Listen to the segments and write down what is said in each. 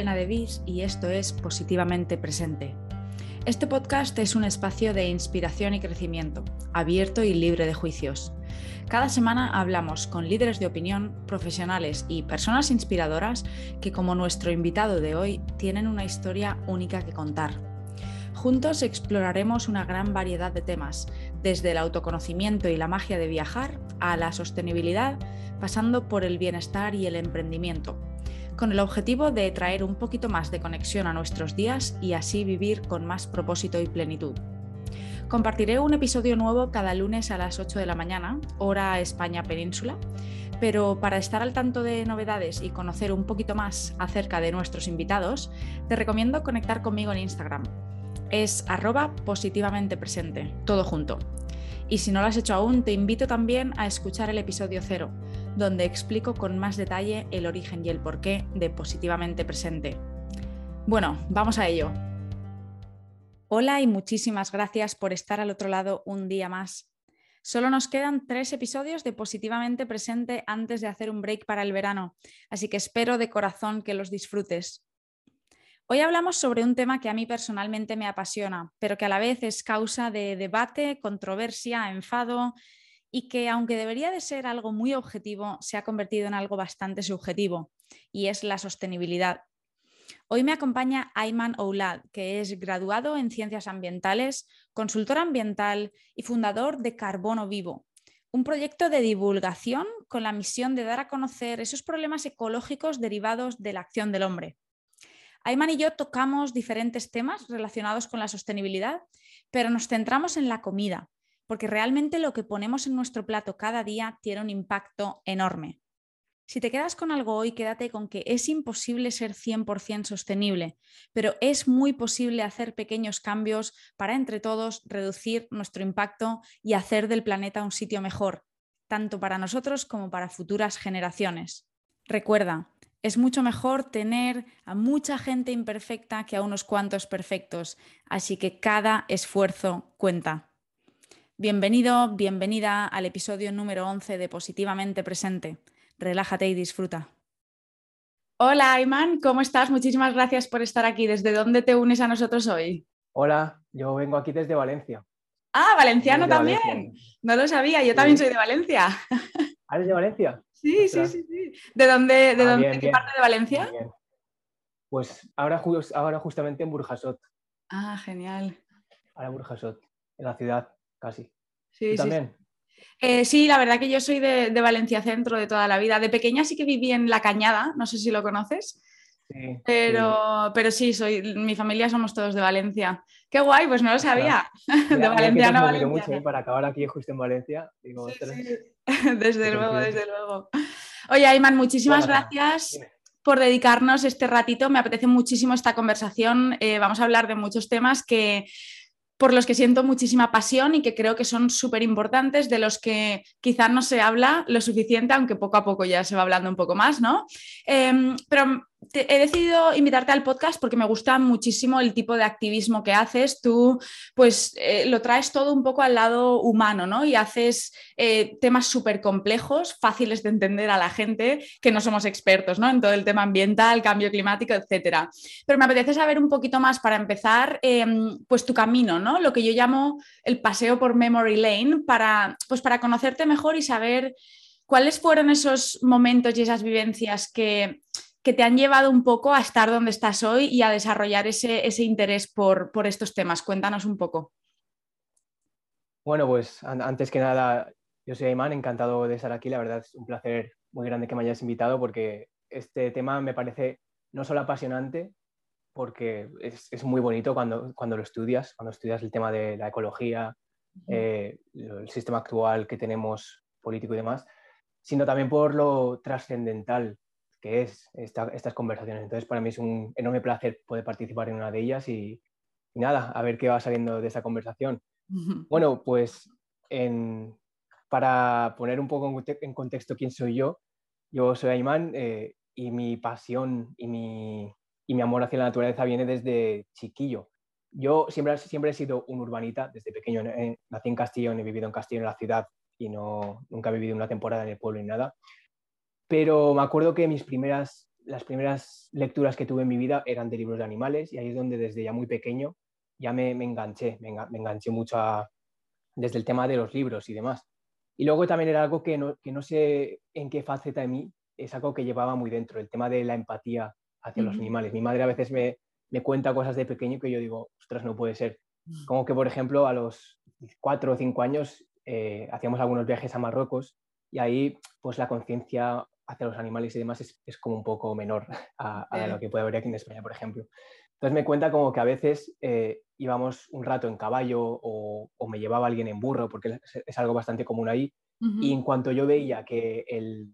Elena de Vis y esto es Positivamente Presente. Este podcast es un espacio de inspiración y crecimiento, abierto y libre de juicios. Cada semana hablamos con líderes de opinión, profesionales y personas inspiradoras que, como nuestro invitado de hoy, tienen una historia única que contar. Juntos exploraremos una gran variedad de temas, desde el autoconocimiento y la magia de viajar a la sostenibilidad, pasando por el bienestar y el emprendimiento, con el objetivo de traer un poquito más de conexión a nuestros días y así vivir con más propósito y plenitud. Compartiré un episodio nuevo cada lunes a las 8 de la mañana, hora España Península, pero para estar al tanto de novedades y conocer un poquito más acerca de nuestros invitados, te recomiendo conectar conmigo en Instagram. Es arroba positivamente presente, todo junto. Y si no lo has hecho aún, te invito también a escuchar el episodio cero, donde explico con más detalle el origen y el porqué de positivamente presente. Bueno, vamos a ello. Hola y muchísimas gracias por estar al otro lado un día más. Solo nos quedan tres episodios de Positivamente Presente antes de hacer un break para el verano, así que espero de corazón que los disfrutes. Hoy hablamos sobre un tema que a mí personalmente me apasiona, pero que a la vez es causa de debate, controversia, enfado y que aunque debería de ser algo muy objetivo, se ha convertido en algo bastante subjetivo, y es la sostenibilidad. Hoy me acompaña Ayman Oulad, que es graduado en Ciencias Ambientales, consultor ambiental y fundador de Carbono Vivo, un proyecto de divulgación con la misión de dar a conocer esos problemas ecológicos derivados de la acción del hombre. Ayman y yo tocamos diferentes temas relacionados con la sostenibilidad, pero nos centramos en la comida, porque realmente lo que ponemos en nuestro plato cada día tiene un impacto enorme. Si te quedas con algo hoy, quédate con que es imposible ser 100% sostenible, pero es muy posible hacer pequeños cambios para entre todos reducir nuestro impacto y hacer del planeta un sitio mejor, tanto para nosotros como para futuras generaciones. Recuerda, es mucho mejor tener a mucha gente imperfecta que a unos cuantos perfectos, así que cada esfuerzo cuenta. Bienvenido, bienvenida al episodio número 11 de Positivamente Presente relájate y disfruta. Hola, Ayman, ¿cómo estás? Muchísimas gracias por estar aquí. ¿Desde dónde te unes a nosotros hoy? Hola, yo vengo aquí desde Valencia. Ah, valenciano también. No lo sabía, yo también soy de Valencia. ¿Ah, eres de Valencia? Sí, sí, sí, sí. ¿De dónde, de, ah, dónde, qué parte de Valencia? Pues ahora, ahora justamente en Burjasot. Ah, genial. Ahora en Burjasot, en la ciudad, casi. Sí, sí, también? Eh, sí, la verdad que yo soy de, Valencia Centro de toda la vida. De pequeña sí que viví en La Cañada, no sé si lo conoces. Sí, pero, sí. pero sí, soy, mi familia somos todos de Valencia. Qué guay, pues no lo sabía. de Valencia a Valencia. mucho ¿eh? para acabar aquí justo en Valencia. desde luego, desde luego. Oye, Ayman, muchísimas gracias. por dedicarnos este ratito. Me apetece muchísimo esta conversación. Eh, vamos a hablar de muchos temas que por los que siento muchísima pasión y que creo que son súper importantes, de los que quizás no se habla lo suficiente, aunque poco a poco ya se va hablando un poco más, ¿no? Em, pero he decidido invitarte al podcast porque me gusta muchísimo el tipo de activismo que haces. Tú, pues, eh, lo traes todo un poco al lado humano, ¿no? Y haces eh, temas súper complejos, fáciles de entender a la gente que no somos expertos, ¿no? En todo el tema ambiental, cambio climático, etcétera. Pero me apetece saber un poquito más para empezar, em, pues, tu camino, ¿no? Lo que yo llamo el paseo por Memory Lane para, pues, para conocerte mejor y saber cuáles fueron esos momentos y esas vivencias que que te han llevado un poco a estar donde estás hoy y a desarrollar ese, interés por, estos temas. Cuéntanos un poco. Bueno, pues antes que nada, yo soy Ayman, encantado de estar aquí. La verdad es un placer muy grande que me hayas invitado porque este tema me parece no solo apasionante, porque es, muy bonito cuando, cuando, lo estudias, cuando estudias el tema de la ecología, eh, el sistema actual que tenemos político y demás, sino también por lo trascendental que es estas conversaciones. Entonces, para mí es un enorme placer poder participar en una de ellas y, nada, a ver qué va saliendo de esa conversación. Bueno, pues para poner un poco en contexto quién soy yo, yo soy Ayman eh, y mi pasión y mi, y mi, amor hacia la naturaleza viene desde chiquillo. Yo siempre, siempre he sido un urbanita, desde pequeño nací en Castillo, he vivido en Castillo, en la ciudad, y no, nunca he vivido una temporada en el pueblo ni nada. Pero me acuerdo que mis primeras las primeras lecturas que tuve en mi vida eran de libros de animales y ahí es donde desde ya muy pequeño ya me, enganché, me, enganché mucho desde el tema de los libros y demás. Y luego también era algo que no, que no sé en qué faceta de mí, es algo que llevaba muy dentro, el tema de la empatía hacia los animales. Mi madre a veces me, me cuenta cosas de pequeño que yo digo, ostras, no puede ser. Mm. Como que, por ejemplo, a los cuatro o cinco años eh, hacíamos algunos viajes a Marruecos y ahí pues la conciencia hacia los animales y demás es, es como un poco menor a, lo que puede haber aquí en España, por ejemplo. Entonces me cuenta como que a veces eh, íbamos un rato en caballo o, o, me llevaba alguien en burro, porque es, algo bastante común ahí, y en cuanto yo veía que el,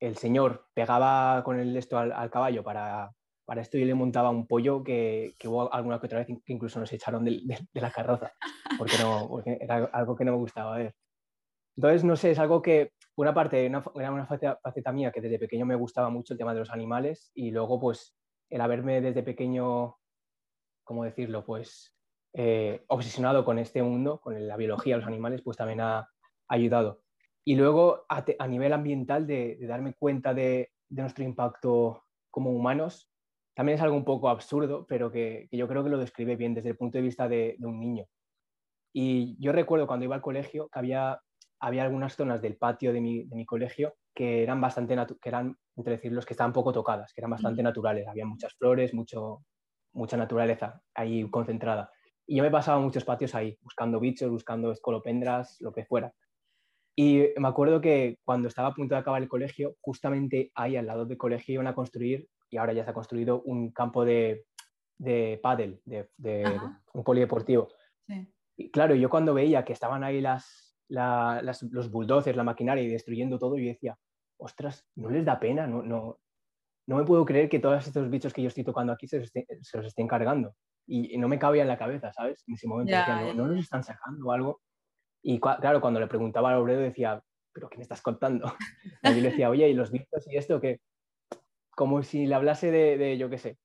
el señor pegaba con el esto al, caballo para, para, esto y le montaba un pollo que, que, hubo alguna que otra vez que incluso nos echaron de, de, la carroza, porque, no, porque era algo que no me gustaba ver. Entonces, no sé, es algo que, una parte, era una faceta, mía que desde pequeño me gustaba mucho el tema de los animales y luego, pues, el haberme desde pequeño, ¿cómo decirlo? Pues, eh, obsesionado con este mundo, con la biología, los animales, pues también ha ayudado. Y luego, a, nivel ambiental, de, darme cuenta de, nuestro impacto como humanos, también es algo un poco absurdo, pero que, yo creo que lo describe bien desde el punto de vista de, un niño. Y yo recuerdo cuando iba al colegio que había, había algunas zonas del patio de mi, de mi colegio que eran bastante, que eran, entre decirlos, que estaban poco tocadas, que eran bastante naturales. Había muchas flores, mucho, mucha naturaleza ahí concentrada. Y yo me pasaba muchos patios ahí, buscando bichos, buscando escolopendras, lo que fuera. Y me acuerdo que cuando estaba a punto de acabar el colegio, justamente ahí al lado del colegio iban a construir, y ahora ya se ha construido, un campo de, de pádel, de, un polideportivo. Y claro, yo cuando veía que estaban ahí las, los bulldozers, la maquinaria y destruyendo todo, yo decía, ostras, ¿no les da pena? No, no, no me puedo creer que todos estos bichos que yo estoy tocando aquí se, se los estén cargando. Y, no me cabía en la cabeza, ¿sabes? En ese momento decía, ¿no, ¿no los están sacando o algo? Y claro, cuando le preguntaba al obrero decía, ¿pero qué me estás contando? Y yo le decía, oye, ¿y los bichos y esto? que Como si le hablase de, yo qué sé.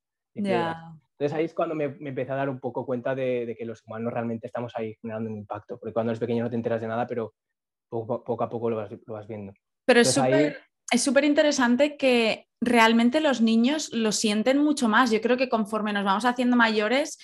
Entonces ahí es cuando me, me, empecé a dar un poco cuenta de, que los humanos realmente estamos ahí generando un impacto, porque cuando eres pequeño no te enteras de nada, pero poco, poco a poco lo vas, lo vas viendo. Pero es súper es súper interesante que realmente los niños lo sienten mucho más. Yo creo que conforme nos vamos haciendo mayores,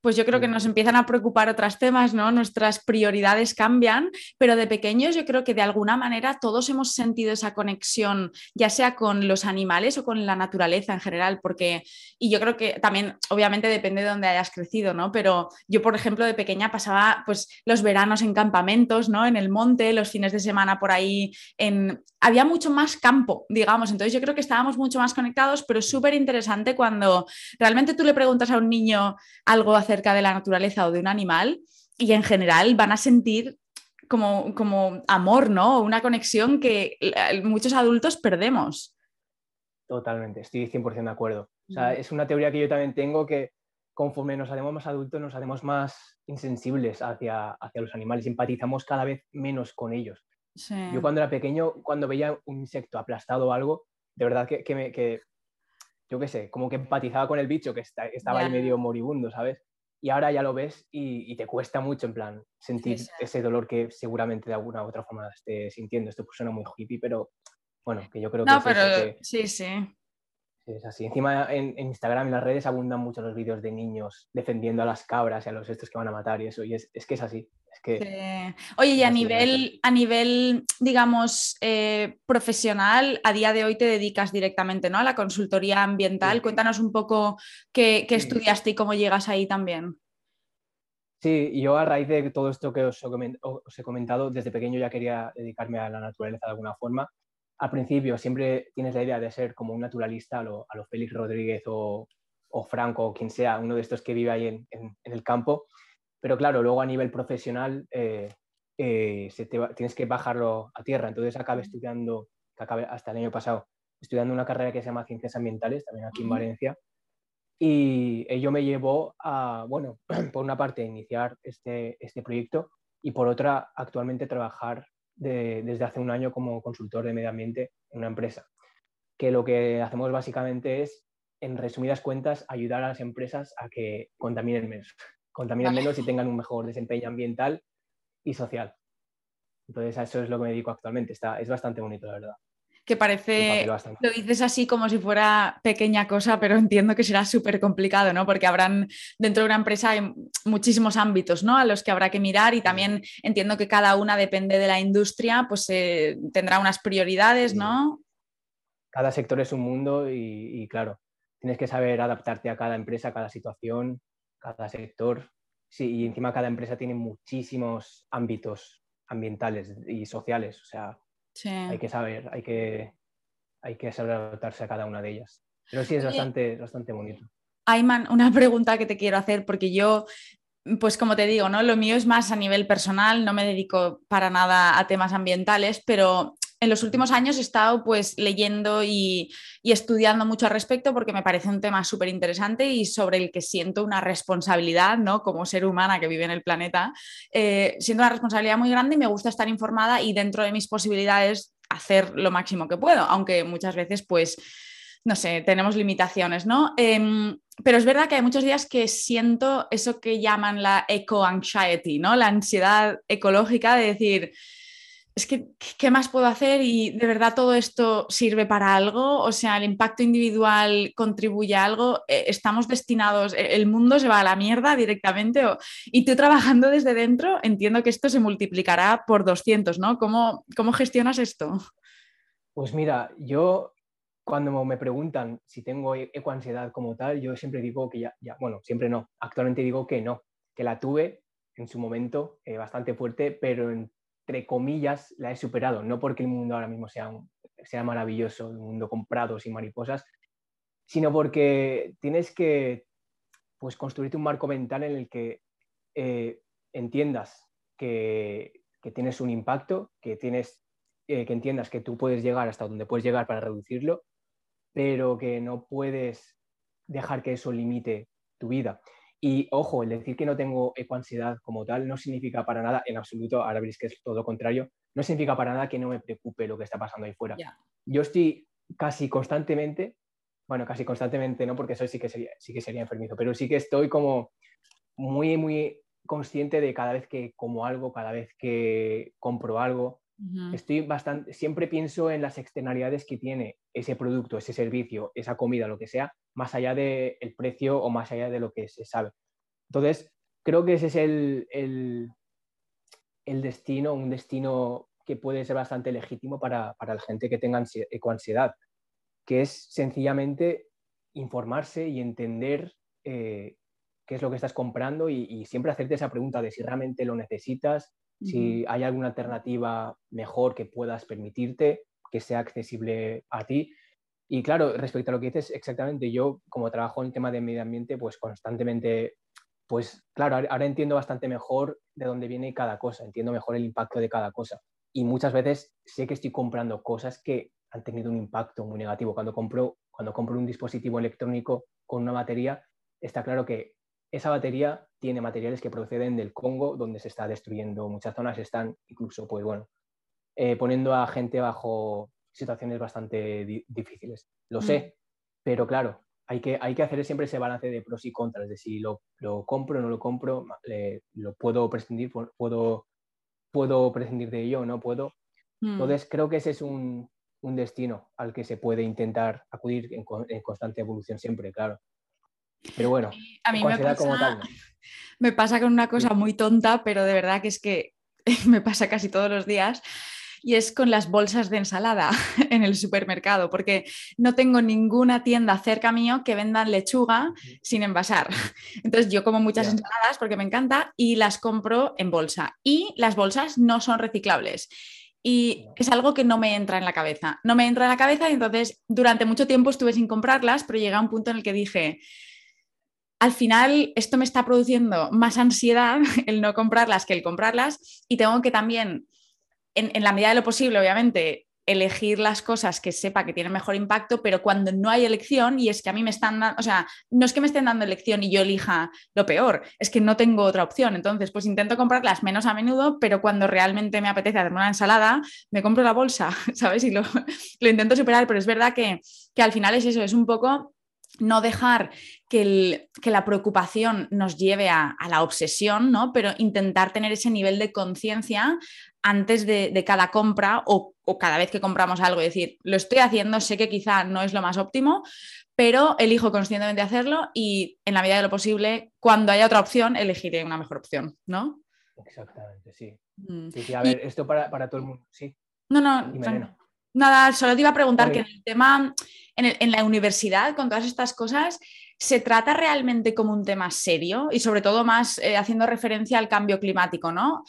pues yo creo que nos empiezan a preocupar otros temas, ¿no? Nuestras prioridades cambian, pero de pequeños yo creo que de alguna manera todos hemos sentido esa conexión, ya sea con los animales o con la naturaleza en general, porque, y yo creo que también, obviamente depende de dónde hayas crecido, ¿no? Pero yo, por ejemplo, de pequeña pasaba pues los veranos en campamentos, ¿no? En el monte, los fines de semana por ahí, en... había mucho más campo, digamos, entonces yo creo que estábamos mucho más conectados, pero es súper interesante cuando realmente tú le preguntas a un niño algo acerca de la naturaleza o de un animal y en general van a sentir como, como amor, ¿no? Una conexión que muchos adultos perdemos. Totalmente, estoy 100% de acuerdo. O sea, es una teoría que yo también tengo que conforme nos hacemos más adultos nos hacemos más insensibles hacia, hacia los animales, empatizamos cada vez menos con ellos. Yo cuando era pequeño, cuando veía un insecto aplastado o algo, de verdad que, que, me, que yo qué sé, como que empatizaba con el bicho que estaba ahí medio moribundo, ¿sabes? Y ahora ya lo ves y, te cuesta mucho, en plan, sentir ese dolor que seguramente de alguna u otra forma esté sintiendo. Esto pues suena muy hippie, pero bueno, que yo creo que... No, pero sí, sí. Es así. Encima en, Instagram y las redes abundan mucho los vídeos de niños defendiendo a las cabras y a los estos que van a matar y eso. Y es, es que es así. Es que Oye, y a nivel, a nivel, digamos, eh, profesional, a día de hoy te dedicas directamente ¿no? a la consultoría ambiental. Cuéntanos un poco qué, qué estudiaste y cómo llegas ahí también. Sí, yo a raíz de todo esto que os he comentado, desde pequeño ya quería dedicarme a la naturaleza de alguna forma al principio siempre tienes la idea de ser como un naturalista a lo, Félix Rodríguez o, Franco o quien sea, uno de estos que vive ahí en, el campo, pero claro, luego a nivel profesional eh, eh, tienes que bajarlo a tierra, entonces acabé estudiando, acabé hasta el año pasado, estudiando una carrera que se llama Ciencias Ambientales, también aquí en Valencia, y ello me llevó a, bueno, por una parte, iniciar este, este proyecto y por otra, actualmente trabajar desde hace un año como consultor de medio ambiente en una empresa, que lo que hacemos básicamente es, en resumidas cuentas, ayudar a las empresas a que contaminen menos, contaminen menos y tengan un mejor desempeño ambiental y social. Entonces a eso es lo que me dedico actualmente. Está, es bastante bonito, la verdad. Que parece, lo dices así como si fuera pequeña cosa, pero entiendo que será súper complicado, ¿no? Porque habrán dentro de una empresa muchísimos ámbitos, ¿no? A los que habrá que mirar y también entiendo que cada una depende de la industria, pues eh, tendrá unas prioridades, ¿no? Cada sector es un mundo y, claro, tienes que saber adaptarte a cada empresa, a cada situación, cada sector. Sí, y encima cada empresa tiene muchísimos ámbitos ambientales y sociales, o sea, hay que saber, hay que, hay que saber adaptarse a cada una de ellas. Pero sí es bastante, bastante bonito. Ayman, una pregunta que te quiero hacer, porque yo, pues como te digo, ¿no? Lo mío es más a nivel personal, no me dedico para nada a temas ambientales, pero en los últimos años he estado pues leyendo y, estudiando mucho al respecto porque me parece un tema súper interesante y sobre el que siento una responsabilidad, ¿no? Como ser humana que vive en el planeta, eh, siento una responsabilidad muy grande y me gusta estar informada y dentro de mis posibilidades hacer lo máximo que puedo, aunque muchas veces pues no sé, tenemos limitaciones, ¿no? Em, pero es verdad que hay muchos días que siento eso que llaman la eco-anxiety, ¿no? La ansiedad ecológica de decir, es que, ¿qué más puedo hacer? Y de verdad todo esto sirve para algo, o sea, el impacto individual contribuye a algo, eh, estamos destinados, e, el mundo se va a la mierda directamente, y tú trabajando desde dentro, entiendo que esto se multiplicará por 200, ¿no? ¿Cómo, cómo gestionas esto? Pues mira, yo cuando me preguntan si tengo e, ecoansiedad como tal, yo siempre digo que ya, ya, bueno, siempre no, actualmente digo que no, que la tuve en su momento eh, bastante fuerte, pero en entre comillas, la he superado. No porque el mundo ahora mismo sea, sea maravilloso, un mundo con prados y mariposas, sino porque tienes que pues, construirte un marco mental en el que eh, entiendas que, tienes un impacto, que, tienes, eh, que entiendas que tú puedes llegar hasta donde puedes llegar para reducirlo, pero que no puedes dejar que eso limite tu vida. Y ojo, el decir que no tengo ecoansiedad como tal no significa para nada, en absoluto, ahora veréis que es todo lo contrario, no significa para nada que no me preocupe lo que está pasando ahí fuera. Yo estoy casi constantemente, bueno, casi constantemente no, porque eso sí que sería, sí que sería enfermizo, pero sí que estoy como muy, muy consciente de cada vez que como algo, cada vez que compro algo, estoy bastante, siempre pienso en las externalidades que tiene ese producto, ese servicio, esa comida, lo que sea, más allá del precio o más allá de lo que se sabe. Entonces, creo que ese es el, el, el destino, un destino que puede ser bastante legítimo para, para la gente que tenga ecoansiedad, que es sencillamente informarse y entender eh, qué es lo que estás comprando y, siempre hacerte esa pregunta de si realmente lo necesitas, si hay alguna alternativa mejor que puedas permitirte, que sea accesible a ti. Y claro, respecto a lo que dices, exactamente, yo como trabajo en el tema de medio ambiente, pues constantemente, pues claro, ahora entiendo bastante mejor de dónde viene cada cosa, entiendo mejor el impacto de cada cosa. Y muchas veces sé que estoy comprando cosas que han tenido un impacto muy negativo. Cuando compro, cuando compro un dispositivo electrónico con una batería, está claro que esa batería tiene materiales que proceden del Congo, donde se está destruyendo muchas zonas, están incluso, pues bueno, eh, poniendo a gente bajo situaciones bastante difíciles. Lo sé, mm. pero claro, hay que, hay que hacer siempre ese balance de pros y contras, de si lo, lo compro o no lo compro, lo puedo prescindir, puedo, puedo prescindir de ello o no puedo. Mm. Entonces, creo que ese es un, un, destino al que se puede intentar acudir en, en constante evolución siempre, claro. Pero bueno, a mí me pasa, me pasa con una cosa muy tonta, pero de verdad que es que me pasa casi todos los días y es con las bolsas de ensalada en el supermercado, porque no tengo ninguna tienda cerca mío que vendan lechuga sin envasar. Entonces yo como muchas ensaladas porque me encanta y las compro en bolsa. Y las bolsas no son reciclables. Y es algo que no me entra en la cabeza. No me entra en la cabeza y entonces durante mucho tiempo estuve sin comprarlas, pero llega un punto en el que dije, al final esto me está produciendo más ansiedad el no comprarlas que el comprarlas y tengo que también en, la medida de lo posible, obviamente, elegir las cosas que sepa que tienen mejor impacto, pero cuando no hay elección, y es que a mí me están dando, o sea, no es que me estén dando elección y yo elija lo peor, es que no tengo otra opción. Entonces, pues intento comprarlas menos a menudo, pero cuando realmente me apetece hacerme una ensalada, me compro la bolsa, ¿sabes? Y lo, lo intento superar, pero es verdad que, que al final es eso, es un poco no dejar que, la preocupación nos lleve a, la obsesión, ¿no? pero intentar tener ese nivel de conciencia antes de, cada compra o, cada vez que compramos algo. Es decir, lo estoy haciendo, sé que quizá no es lo más óptimo, pero elijo conscientemente hacerlo y en la medida de lo posible, cuando haya otra opción, elegiré una mejor opción, ¿no? Exactamente, sí. Mm. Sí, a ver, esto para, todo el mundo, sí. No, no, nada, solo te iba a preguntar que en el tema, en, la universidad, con todas estas cosas, ¿se trata realmente como un tema serio y sobre todo más eh, haciendo referencia al cambio climático, ¿no?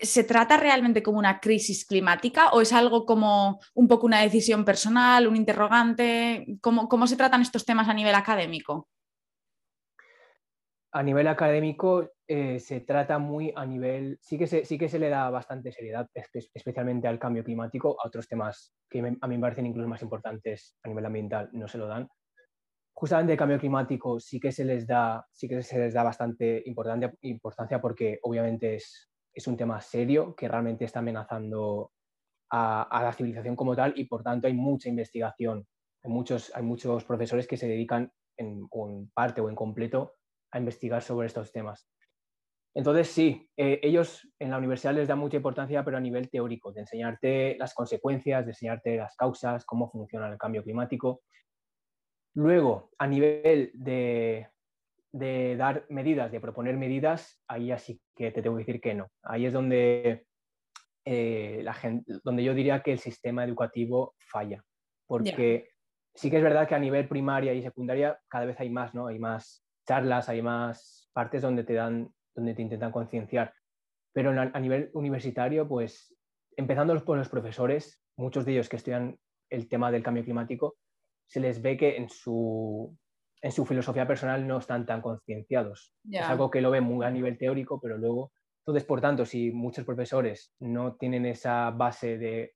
¿Se trata realmente como una crisis climática o es algo como un poco una decisión personal, un interrogante? ¿Cómo, cómo se tratan estos temas a nivel académico? A nivel académico eh, se trata muy a nivel, sí que, se, sí que se le da bastante seriedad, especialmente al cambio climático, a otros temas que a mí me parecen incluso más importantes a nivel ambiental, no se lo dan. Justamente el cambio climático sí que se les da, sí que se les da bastante importancia, porque obviamente es, es un tema serio que realmente está amenazando a, la civilización como tal y por tanto hay mucha investigación. Hay muchos, hay muchos profesores que se dedican en, parte o en completo a investigar sobre estos temas. Entonces, sí, eh, ellos en la universidad les dan mucha importancia, pero a nivel teórico, de enseñarte las consecuencias, de enseñarte las causas, cómo funciona el cambio climático. Luego, a nivel de, dar medidas, de proponer medidas, ahí así que te tengo que decir que no. Ahí es donde, eh, la gente, donde yo diría que el sistema educativo falla. Porque sí que es verdad que a nivel primaria y secundaria cada vez hay más, ¿no? Hay más charlas, hay más partes donde te dan donde te intentan concienciar. Pero a nivel universitario, pues empezando por los profesores, muchos de ellos que estudian el tema del cambio climático, se les ve que en su, en su filosofía personal no están tan concienciados. Es algo que lo ven muy a nivel teórico, pero luego, entonces, por tanto, si muchos profesores no tienen esa base de,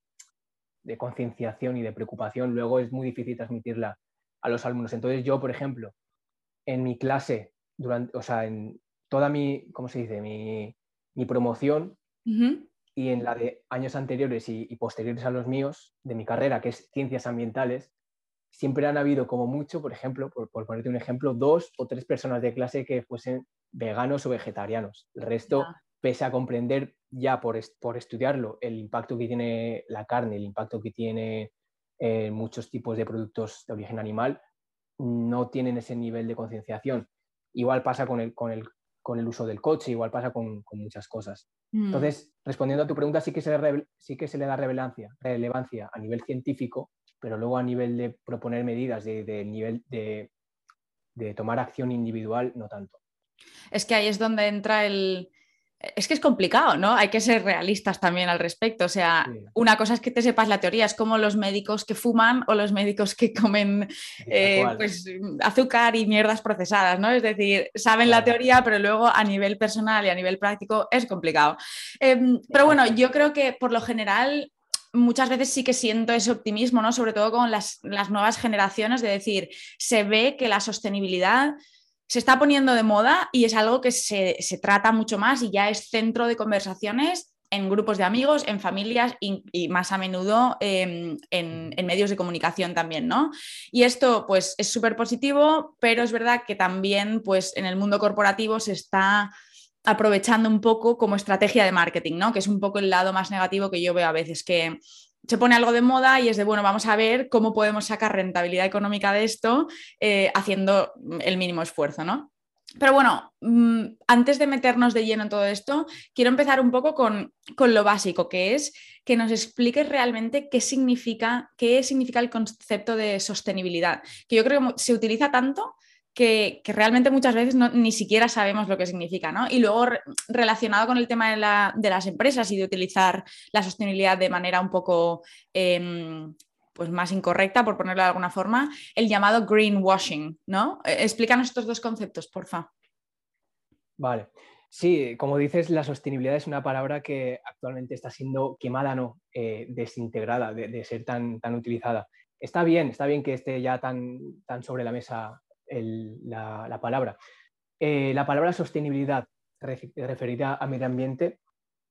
de concienciación y de preocupación, luego es muy difícil transmitirla a los alumnos. Entonces, yo, por ejemplo, en mi clase, durante, o sea, en, toda mi, ¿cómo se dice? Mi, promoción y en la de años anteriores y, posteriores a los míos, de mi carrera, que es ciencias ambientales, siempre han habido como mucho, por ejemplo, por, ponerte un ejemplo, dos o tres personas de clase que fuesen veganos o vegetarianos. El resto, pese a comprender ya por, por, estudiarlo el impacto que tiene la carne, el impacto que tiene eh, muchos tipos de productos de origen animal, no tienen ese nivel de concienciación. Igual pasa con el, con el con el uso del coche, igual pasa con, muchas cosas. Mm. Entonces, respondiendo a tu pregunta, sí que se le, sí que se le da relevancia, relevancia a nivel científico, pero luego a nivel de proponer medidas, de, nivel de, de tomar acción individual, no tanto. Es que ahí es donde entra el, es que es complicado, ¿no? Hay que ser realistas también al respecto. O sea, una cosa es que te sepas la teoría, es como los médicos que fuman o los médicos que comen eh, pues, azúcar y mierdas procesadas, ¿no? Es decir, saben la teoría, pero luego a nivel personal y a nivel práctico es complicado. Em, pero bueno, yo creo que por lo general muchas veces sí que siento ese optimismo, ¿no? Sobre todo con las, las nuevas generaciones, de decir, se ve que la sostenibilidad se está poniendo de moda y es algo que se, trata mucho más y ya es centro de conversaciones en grupos de amigos, en familias y, más a menudo em, en, medios de comunicación también, ¿no? Y esto pues es súper positivo, pero es verdad que también pues en el mundo corporativo se está aprovechando un poco como estrategia de marketing, ¿no? Que es un poco el lado más negativo que yo veo a veces, que se pone algo de moda y es de, bueno, vamos a ver cómo podemos sacar rentabilidad económica de esto eh, haciendo el mínimo esfuerzo, ¿no? Pero bueno, mm, antes de meternos de lleno en todo esto, quiero empezar un poco con, con, lo básico, que es que nos expliques realmente qué significa, qué significa el concepto de sostenibilidad, que yo creo que se utiliza tanto, que, realmente muchas veces ni siquiera sabemos lo que significa, ¿no? Y luego relacionado con el tema de, las empresas y de utilizar la sostenibilidad de manera un poco em, pues más incorrecta, por ponerlo de alguna forma, el llamado greenwashing, ¿no? Eh, explícanos estos dos conceptos, porfa. Vale. Sí, como dices, la sostenibilidad es una palabra que actualmente está siendo quemada, no, eh, desintegrada de, ser tan, tan utilizada. Está bien, está bien que esté ya tan, tan sobre la mesa la, palabra. Eh, la palabra sostenibilidad referida a medio ambiente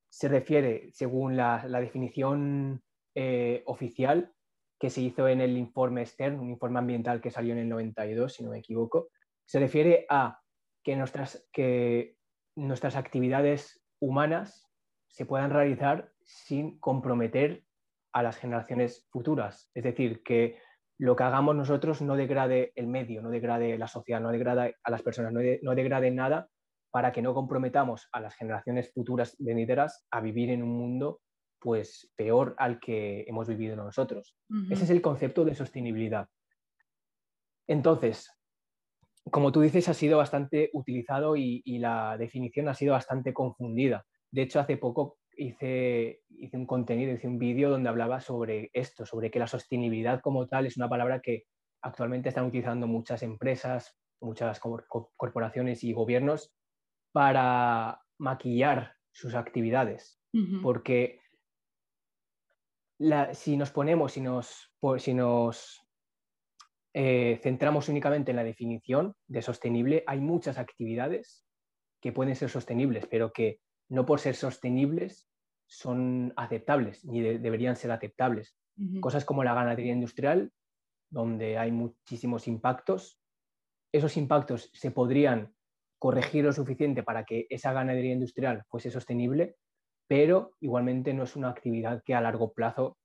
se refiere, según la, definición eh, oficial que se hizo en el informe Stern, un informe ambiental que salió en el 92, si no me equivoco, se refiere a que nuestras, que nuestras actividades humanas se puedan realizar sin comprometer a las generaciones futuras. Es decir, que lo que hagamos nosotros no degrade el medio, no degrade la sociedad, no degrade a las personas, no, degrade nada para que no comprometamos a las generaciones futuras venideras a vivir en un mundo pues peor al que hemos vivido nosotros. Ese es el concepto de sostenibilidad. Entonces, como tú dices, ha sido bastante utilizado y, la definición ha sido bastante confundida. De hecho, hace poco hice, hice un contenido, hice un vídeo donde hablaba sobre esto, sobre que la sostenibilidad como tal es una palabra que actualmente están utilizando muchas empresas, muchas corporaciones y gobiernos para maquillar sus actividades. Porque si nos ponemos, si nos, si nos eh, centramos únicamente en la definición de sostenible, hay muchas actividades que pueden ser sostenibles, pero que no por ser sostenibles son aceptables, ni deberían ser aceptables. Cosas como la ganadería industrial, donde hay muchísimos impactos, esos impactos se podrían corregir lo suficiente para que esa ganadería industrial fuese sostenible, pero igualmente no es una actividad que a largo plazo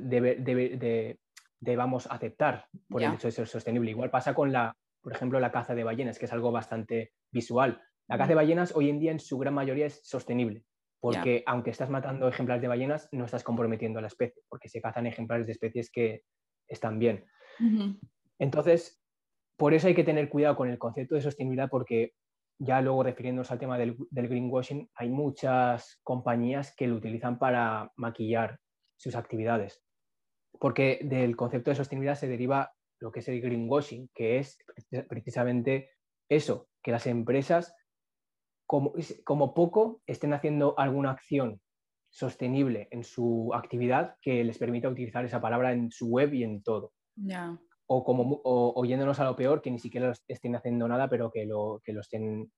debe, de, debamos aceptar por el hecho de ser sostenible. Igual pasa con la, por ejemplo, la caza de ballenas, que es algo bastante visual. La caza de ballenas hoy en día en su gran mayoría es sostenible, porque aunque estás matando ejemplares de ballenas, no estás comprometiendo a la especie, porque se cazan ejemplares de especies que están bien. Entonces, por eso hay que tener cuidado con el concepto de sostenibilidad, porque ya luego refiriéndonos al tema del, del greenwashing, hay muchas compañías que lo utilizan para maquillar sus actividades porque del concepto de sostenibilidad se deriva lo que es el greenwashing, que es precisamente eso, que las empresas como, como poco estén haciendo alguna acción sostenible en su actividad que les permita utilizar esa palabra en su web y en todo. O, como, oyéndonos a lo peor, que ni siquiera estén haciendo nada, pero que lo, que lo, estén,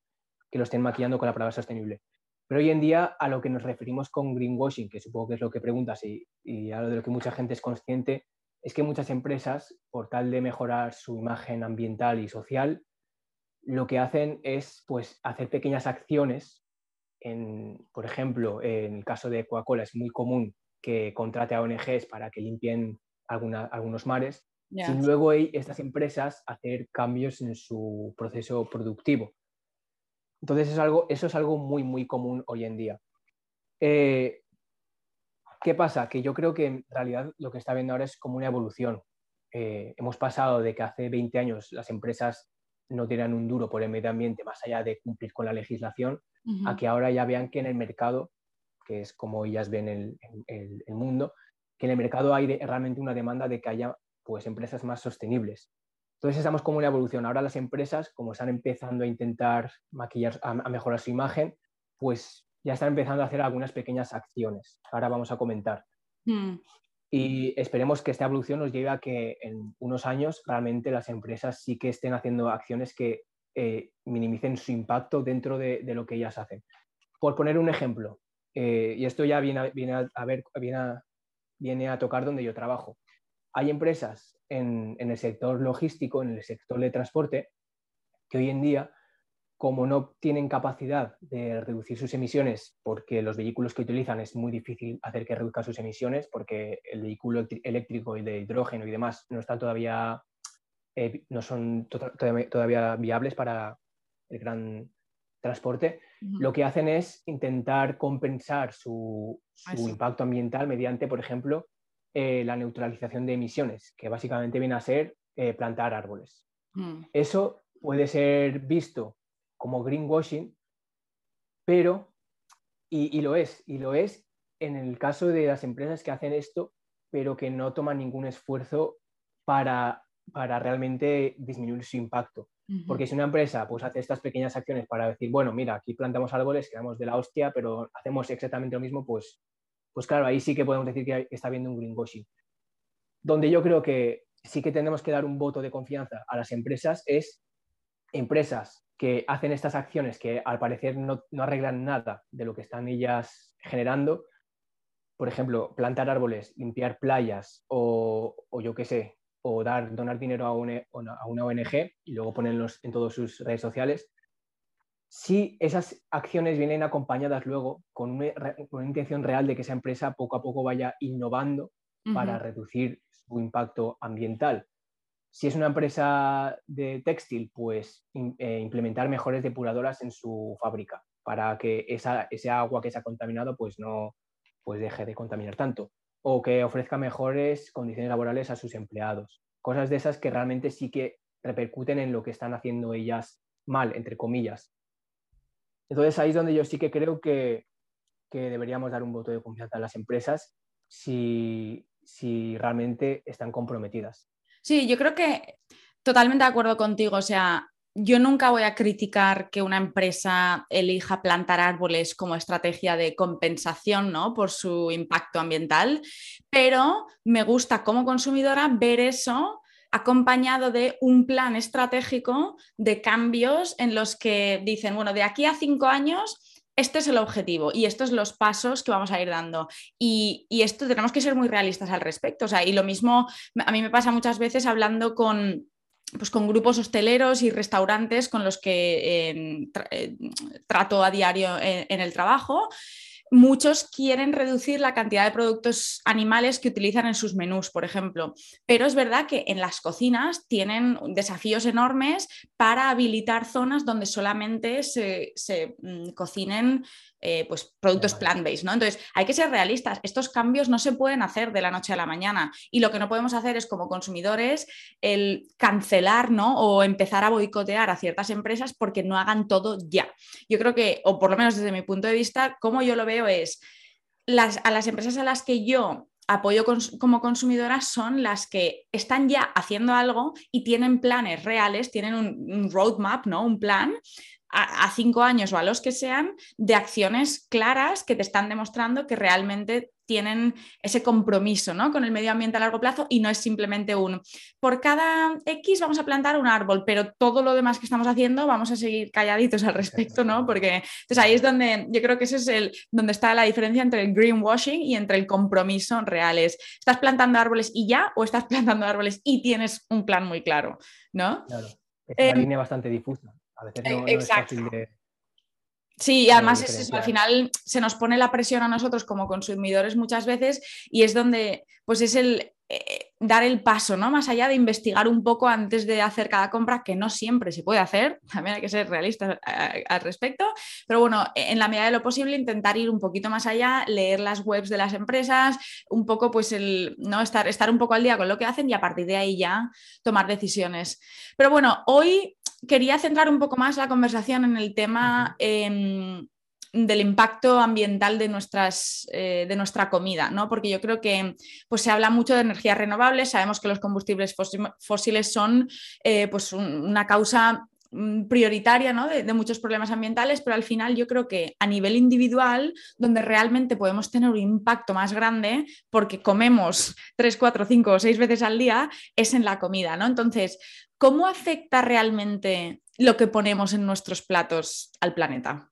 que lo estén maquillando con la palabra sostenible. Pero hoy en día a lo que nos referimos con greenwashing, que supongo que es lo que preguntas y, y a lo de lo que mucha gente es consciente, es que muchas empresas, por tal de mejorar su imagen ambiental y social, lo que hacen es pues, hacer pequeñas acciones. En, por ejemplo, en el caso de Coca-Cola es muy común que contrate a ONGs para que limpien algunos mares, sin luego estas empresas hacer cambios en su proceso productivo. Entonces es algo, eso es algo muy, muy común hoy en día. Eh, ¿Qué pasa? Que yo creo que en realidad lo que está viendo ahora es como una evolución. Eh, hemos pasado de que hace 20 años las empresas no tiran un duro por el medio ambiente más allá de cumplir con la legislación, a que ahora ya vean que en el mercado, que es como ellas ven el, el, mundo, que en el mercado hay realmente una demanda de que haya pues, empresas más sostenibles. Entonces estamos como una evolución. Ahora las empresas, como están empezando a intentar maquillar, a, mejorar su imagen, pues ya están empezando a hacer algunas pequeñas acciones. Ahora vamos a comentar. Hmm. Y esperemos que esta evolución nos lleve a que en unos años realmente las empresas sí que estén haciendo acciones que eh, minimicen su impacto dentro de, lo que ellas hacen. Por poner un ejemplo, eh, y esto ya viene, a, ver, viene, viene a tocar donde yo trabajo. Hay empresas en, el sector logístico, en el sector de transporte, que hoy en día, como no tienen capacidad de reducir sus emisiones, porque los vehículos que utilizan es muy difícil hacer que reduzcan sus emisiones, porque el vehículo eléctrico y de hidrógeno y demás no están todavía, eh, no son todavía viables para el gran transporte, lo que hacen es intentar compensar su, su impacto ambiental mediante, por ejemplo, eh, la neutralización de emisiones, que básicamente viene a ser eh, plantar árboles. Mm. Eso puede ser visto como greenwashing, pero, y, lo es, y lo es en el caso de las empresas que hacen esto, pero que no toman ningún esfuerzo para, para realmente disminuir su impacto. Porque si una empresa pues, hace estas pequeñas acciones para decir, bueno, mira, aquí plantamos árboles, quedamos de la hostia, pero hacemos exactamente lo mismo, pues pues claro, ahí sí que podemos decir que está habiendo un greenwashing. Donde yo creo que sí que tenemos que dar un voto de confianza a las empresas es empresas que hacen estas acciones que al parecer no, arreglan nada de lo que están ellas generando. Por ejemplo, plantar árboles, limpiar playas o, yo qué sé, o dar, donar dinero a una, a una ONG y luego ponerlos en todas sus redes sociales. si esas acciones vienen acompañadas luego con una, intención real de que esa empresa poco a poco vaya innovando para reducir su impacto ambiental. Si es una empresa de textil, pues eh, implementar mejores depuradoras en su fábrica para que esa, ese agua que se ha contaminado pues no pues deje de contaminar tanto. O que ofrezca mejores condiciones laborales a sus empleados. Cosas de esas que realmente sí que repercuten en lo que están haciendo ellas mal, entre comillas. Entonces ahí es donde yo sí que creo que, deberíamos dar un voto de confianza a las empresas si, realmente están comprometidas. Sí, yo creo que totalmente de acuerdo contigo. O sea, yo nunca voy a criticar que una empresa elija plantar árboles como estrategia de compensación ¿no? por su impacto ambiental, pero me gusta como consumidora ver eso acompañado de un plan estratégico de cambios en los que dicen, bueno, de aquí a cinco años este es el objetivo y estos son los pasos que vamos a ir dando. Y, esto tenemos que ser muy realistas al respecto. O sea, y lo mismo a mí me pasa muchas veces hablando con, pues con grupos hosteleros y restaurantes con los que eh, eh, trato a diario en el trabajo muchos quieren reducir la cantidad de productos animales que utilizan en sus menús, por ejemplo. Pero es verdad que en las cocinas tienen desafíos enormes para habilitar zonas donde solamente se, mm, cocinen eh, pues, productos plant-based, ¿no? Entonces, hay que ser realistas. Estos cambios no se pueden hacer de la noche a la mañana. Y lo que no podemos hacer es, como consumidores, el cancelar, ¿no? O empezar a boicotear a ciertas empresas porque no hagan todo ya. Yo creo que, o por lo menos desde mi punto de vista, como yo lo veo es, las, a las empresas a las que yo apoyo como consumidora son las que están ya haciendo algo y tienen planes reales, tienen un, un roadmap, ¿no? Un plan a, cinco años o a los que sean, de acciones claras que te están demostrando que realmente tienen ese compromiso ¿no? con el medio ambiente a largo plazo y no es simplemente un, por cada X vamos a plantar un árbol, pero todo lo demás que estamos haciendo vamos a seguir calladitos al respecto, ¿no? Porque entonces ahí es donde yo creo que ese es el, donde está la diferencia entre el greenwashing y entre el compromiso real. ¿estás plantando árboles y ya o estás plantando árboles y tienes un plan muy claro? ¿no? Claro, es una em, línea bastante difusa. A veces no, es fácil de, Sí, y además es al final se nos pone la presión a nosotros como consumidores muchas veces y es donde pues es el eh, dar el paso, ¿no? Más allá de investigar un poco antes de hacer cada compra, que no siempre se puede hacer, también hay que ser realistas eh, al respecto, pero bueno, en la medida de lo posible intentar ir un poquito más allá, leer las webs de las empresas, un poco pues el, ¿no? Estar, estar un poco al día con lo que hacen y a partir de ahí ya tomar decisiones. Pero bueno, hoy quería centrar un poco más la conversación en el tema em, del impacto ambiental de, nuestras, eh, de nuestra comida, ¿no? Porque yo creo que pues, se habla mucho de energías renovables, sabemos que los combustibles fósiles son eh, pues, una causa mm, prioritaria ¿no? de, de, muchos problemas ambientales, pero al final yo creo que a nivel individual, donde realmente podemos tener un impacto más grande, porque comemos 3, 4, 5 o 6 veces al día, es en la comida. ¿no? Entonces, ¿cómo afecta realmente lo que ponemos en nuestros platos al planeta?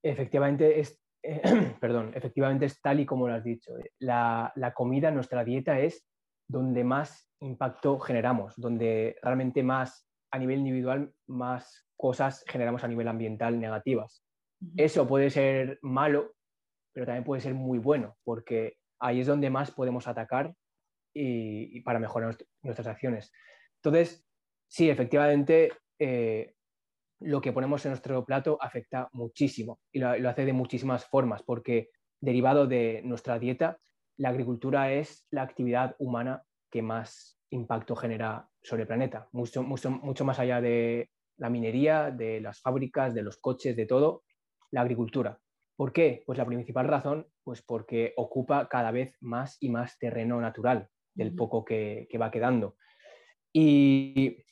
Efectivamente es, perdón, efectivamente es tal y como lo has dicho. La, comida, nuestra dieta es donde más impacto generamos, donde realmente más a nivel individual más cosas generamos a nivel ambiental negativas. Eso puede ser malo, pero también puede ser muy bueno, porque ahí es donde más podemos atacar y para mejorar nuestras acciones. Entonces, sí, efectivamente, eh, lo que ponemos en nuestro plato afecta muchísimo y lo, hace de muchísimas formas, porque derivado de nuestra dieta, la agricultura es la actividad humana que más impacto genera sobre el planeta, mucho, mucho, mucho más allá de la minería, de las fábricas, de los coches, de todo, la agricultura. ¿Por qué? Pues la principal razón, pues porque ocupa cada vez más y más terreno natural del poco que va quedando. Y,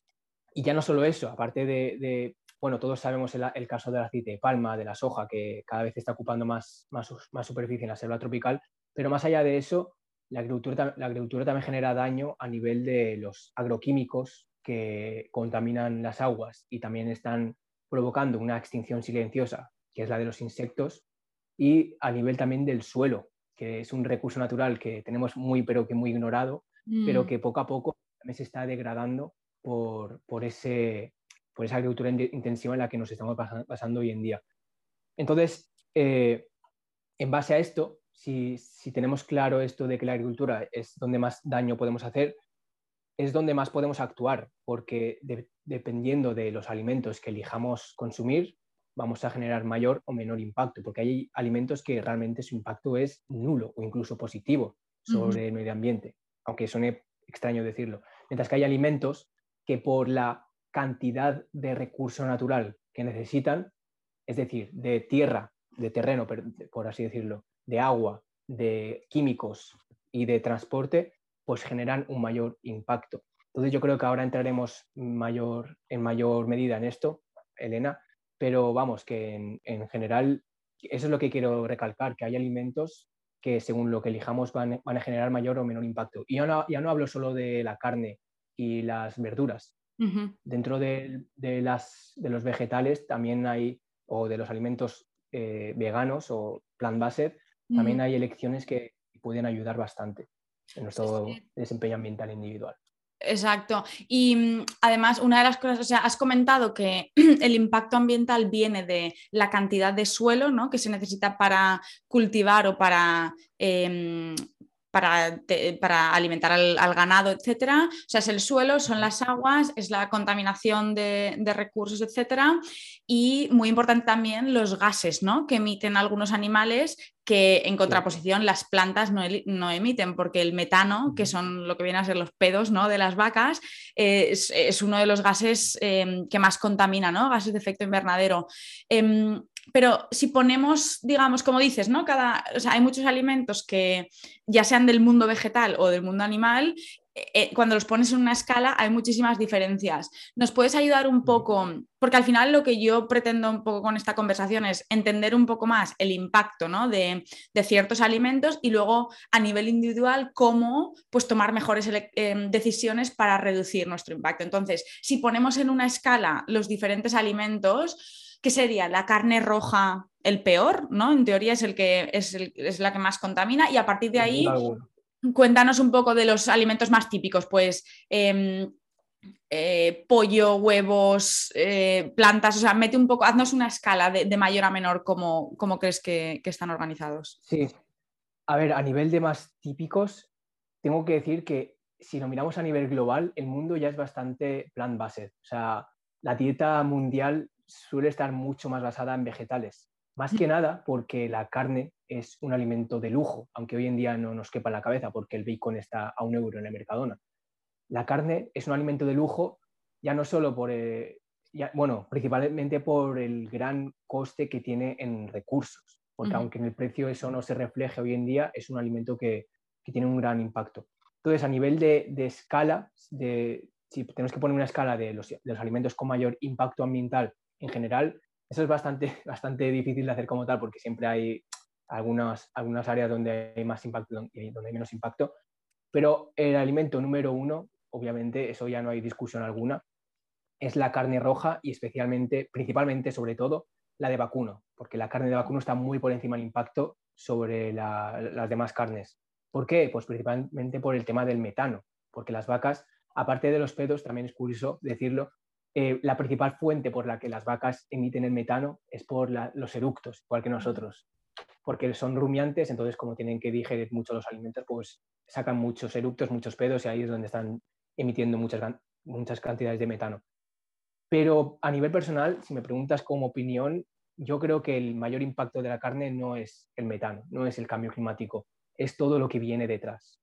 ya no solo eso, aparte de, bueno, todos sabemos el, caso del aceite de palma, de la soja, que cada vez está ocupando más, más, superficie en la selva tropical, pero más allá de eso, la agricultura, la agricultura también genera daño a nivel de los agroquímicos que contaminan las aguas y también están provocando una extinción silenciosa, que es la de los insectos, y a nivel también del suelo, que es un recurso natural que tenemos muy, pero que muy ignorado, pero mm. que poco a poco se está degradando por, ese, por esa agricultura intensiva en la que nos estamos pasando hoy en día. Entonces, eh, en base a esto, si, tenemos claro esto de que la agricultura es donde más daño podemos hacer, es donde más podemos actuar, porque dependiendo de los alimentos que elijamos consumir, vamos a generar mayor o menor impacto, porque hay alimentos que realmente su impacto es nulo o incluso positivo sobre el medio ambiente, aunque suene extraño decirlo. Mientras que hay alimentos que por la cantidad de recurso natural que necesitan, es decir, de tierra, de terreno, por así decirlo, de agua, de químicos y de transporte, pues generan un mayor impacto. Entonces yo creo que ahora entraremos mayor, en mayor medida en esto, Elena, pero vamos, que en, general eso es lo que quiero recalcar, que hay alimentos que según lo que elijamos van, a generar mayor o menor impacto. Y ya no, ya no hablo solo de la carne y las verduras. Dentro de, las, de los vegetales también hay, o de los alimentos eh, veganos o plant-based, también hay elecciones que pueden ayudar bastante en nuestro desempeño ambiental individual. Exacto. Y mm, además, una de las cosas, o sea, has comentado que el impacto ambiental viene de la cantidad de suelo ¿no? que se necesita para cultivar o para em, para, alimentar al, ganado, etcétera. O sea, es el suelo, son las aguas, es la contaminación de, recursos, etcétera. Y muy importante también los gases ¿no? que emiten algunos animales que en contraposición las plantas no, emiten, porque el metano, que son lo que vienen a ser los pedos ¿no? de las vacas, es, uno de los gases em, que más contamina, ¿no? gases de efecto invernadero. Em, pero si ponemos, digamos, como dices, ¿no? Cada, hay muchos alimentos que ya sean del mundo vegetal o del mundo animal, eh, eh, cuando los pones en una escala hay muchísimas diferencias. ¿Nos puedes ayudar un poco? Porque al final lo que yo pretendo un poco con esta conversación es entender un poco más el impacto de, ciertos alimentos y luego a nivel individual cómo pues, tomar mejores eh, decisiones para reducir nuestro impacto. Entonces, si ponemos en una escala los diferentes alimentos, ¿qué sería? La carne roja el peor, ¿no? En teoría es, el que, es, la que más contamina y a partir de ahí cuéntanos un poco de los alimentos más típicos, pues em, eh, pollo, huevos, eh, plantas, o sea, mete un poco, haznos una escala de, mayor a menor como, crees que, están organizados. Sí, a ver, a nivel de más típicos, tengo que decir que si lo miramos a nivel global, el mundo ya es bastante plant-based, o sea, la dieta mundial suele estar mucho más basada en vegetales. Más que nada porque la carne es un alimento de lujo, aunque hoy en día no nos quepa en la cabeza porque el bacon está a un euro en el Mercadona. La carne es un alimento de lujo ya no solo por, eh, bueno, principalmente por el gran coste que tiene en recursos, porque aunque en el precio eso no se refleje hoy en día, es un alimento que, tiene un gran impacto. Entonces, a nivel de, escala, de, si tenemos que poner una escala de los, de los alimentos con mayor impacto ambiental en general, eso es bastante, bastante difícil de hacer como tal porque siempre hay algunas, algunas áreas donde hay más impacto y donde hay menos impacto. Pero el alimento número uno, obviamente, eso ya no hay discusión alguna, es la carne roja y especialmente, principalmente, sobre todo, la de vacuno, porque la carne de vacuno está muy por encima del impacto sobre las demás carnes. ¿Por qué? Pues principalmente por el tema del metano, porque las vacas, aparte de los pedos, también es curioso decirlo, eh, la principal fuente por la que las vacas emiten el metano es por los eructos, igual que nosotros, porque son rumiantes, entonces como tienen que digerir mucho los alimentos, pues sacan muchos eructos, muchos pedos y ahí es donde están emitiendo muchas, muchas cantidades de metano. Pero a nivel personal, si me preguntas como opinión, yo creo que el mayor impacto de la carne no es el metano, no es el cambio climático, es todo lo que viene detrás.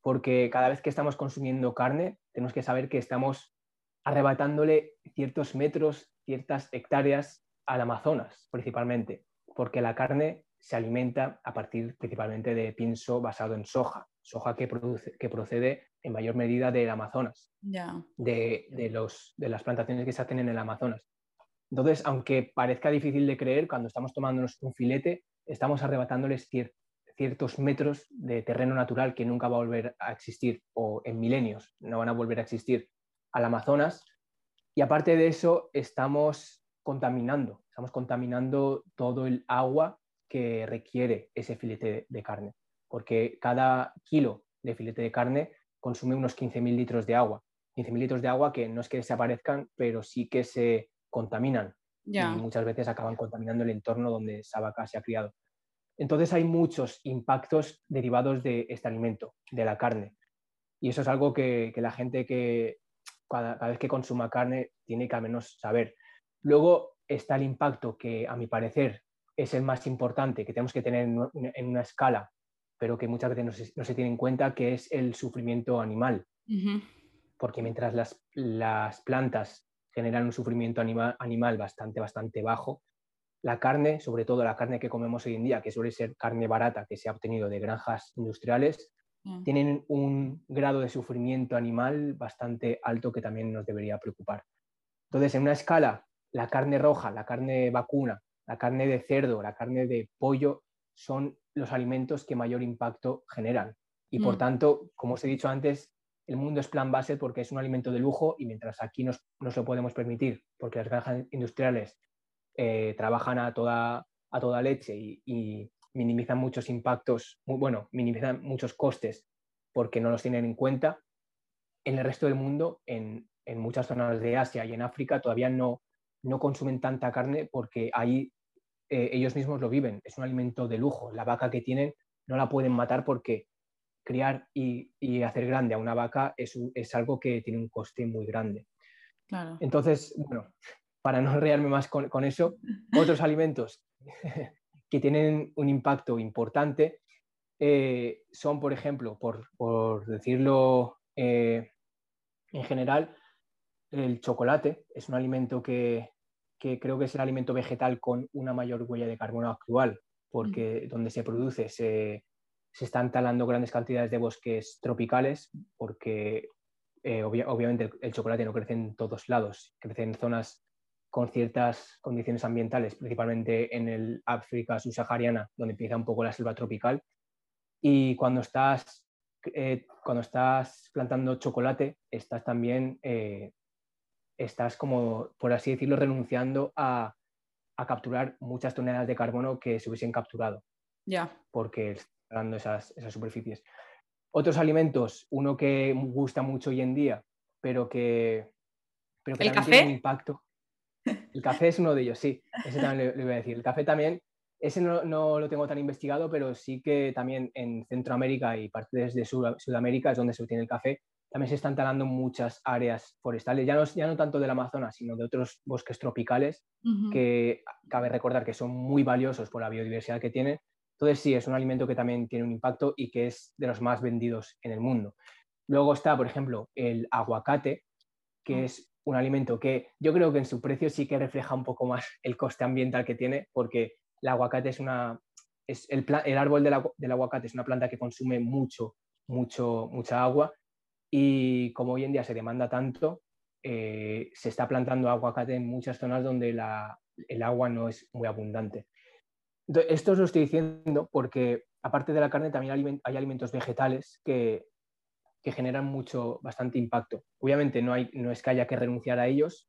Porque cada vez que estamos consumiendo carne, tenemos que saber que estamos arrebatándole ciertos metros, ciertas hectáreas al Amazonas, principalmente, porque la carne se alimenta a partir principalmente de pienso basado en soja, soja que, produce, que procede en mayor medida del Amazonas, de, los, de las plantaciones que se hacen en el Amazonas. Entonces, aunque parezca difícil de creer, cuando estamos tomándonos un filete, estamos arrebatándoles ciertos metros de terreno natural que nunca va a volver a existir, o en milenios no van a volver a existir al Amazonas. Y aparte de eso, estamos contaminando, estamos contaminando todo el agua que requiere ese filete de carne, porque cada kilo de filete de carne consume unos 15.000 litros de agua. 15.000 litros de agua que no es que desaparezcan, pero sí que se contaminan. Y muchas veces acaban contaminando el entorno donde esa vaca se ha criado. Entonces hay muchos impactos derivados de este alimento, de la carne. Y eso es algo que, la gente que cada, vez que consuma carne tiene que al menos saber. Luego está el impacto que a mi parecer es el más importante, que tenemos que tener en una escala, pero que muchas veces no se, tiene en cuenta, que es el sufrimiento animal. Porque mientras las, las, plantas generan un sufrimiento animal bastante, bastante bajo, la carne, sobre todo la carne que comemos hoy en día, que suele ser carne barata que se ha obtenido de granjas industriales, mm. tienen un grado de sufrimiento animal bastante alto que también nos debería preocupar. Entonces, en una escala, la carne roja, la carne vacuna, la carne de cerdo, la carne de pollo son los alimentos que mayor impacto generan. Y por mm. tanto, como os he dicho antes, el mundo es plan base porque es un alimento de lujo y mientras aquí nos, nos lo podemos permitir, porque las granjas industriales eh, trabajan a toda, a toda leche y, minimizan muchos impactos, bueno, minimizan muchos costes porque no los tienen en cuenta, en el resto del mundo, en, en muchas zonas de Asia y en África, todavía no, no consumen tanta carne porque ahí eh, ellos mismos lo viven. Es un alimento de lujo. La vaca que tienen no la pueden matar porque criar y, hacer grande a una vaca es, es, algo que tiene un coste muy grande. Entonces, bueno, para no rearme más con, eso, otros alimentos que tienen un impacto importante eh, son, por ejemplo, por, decirlo eh, en general, el chocolate es un alimento que, que creo que es el alimento vegetal con una mayor huella de carbono actual, porque donde se produce se, están talando grandes cantidades de bosques tropicales, porque eh, obviamente el, chocolate no crece en todos lados, crece en zonas con ciertas condiciones ambientales, principalmente en el África subsahariana, donde empieza un poco la selva tropical. Y cuando estás, eh, cuando estás plantando chocolate, estás también eh, estás como, por así decirlo, renunciando a, capturar muchas toneladas de carbono que se hubiesen capturado. Ya. Porque están dando esas, esas superficies. Otros alimentos, uno que gusta mucho hoy en día, pero que, pero ¿El café? tiene un impacto. El café es uno de ellos, sí. Ese también le, voy a decir. El café también, ese no, no, lo tengo tan investigado, pero sí que también en Centroamérica y partes de Sudamérica es donde se obtiene el café también se están talando muchas áreas forestales, ya no, ya no tanto del Amazonas, sino de otros bosques tropicales, que cabe recordar que son muy valiosos por la biodiversidad que tienen. Entonces sí, es un alimento que también tiene un impacto y que es de los más vendidos en el mundo. Luego está, por ejemplo, el aguacate, que es un alimento que yo creo que en su precio sí que refleja un poco más el coste ambiental que tiene, porque el aguacate es una... Es el, el árbol del, del aguacate es una planta que consume mucho, mucho, mucha agua y como hoy en día se demanda tanto, eh, se está plantando aguacate en muchas zonas donde el agua no es muy abundante. esto os lo estoy diciendo porque aparte de la carne también hay alimentos vegetales que, generan mucho, bastante impacto. Obviamente no, hay, no es que haya que renunciar a ellos,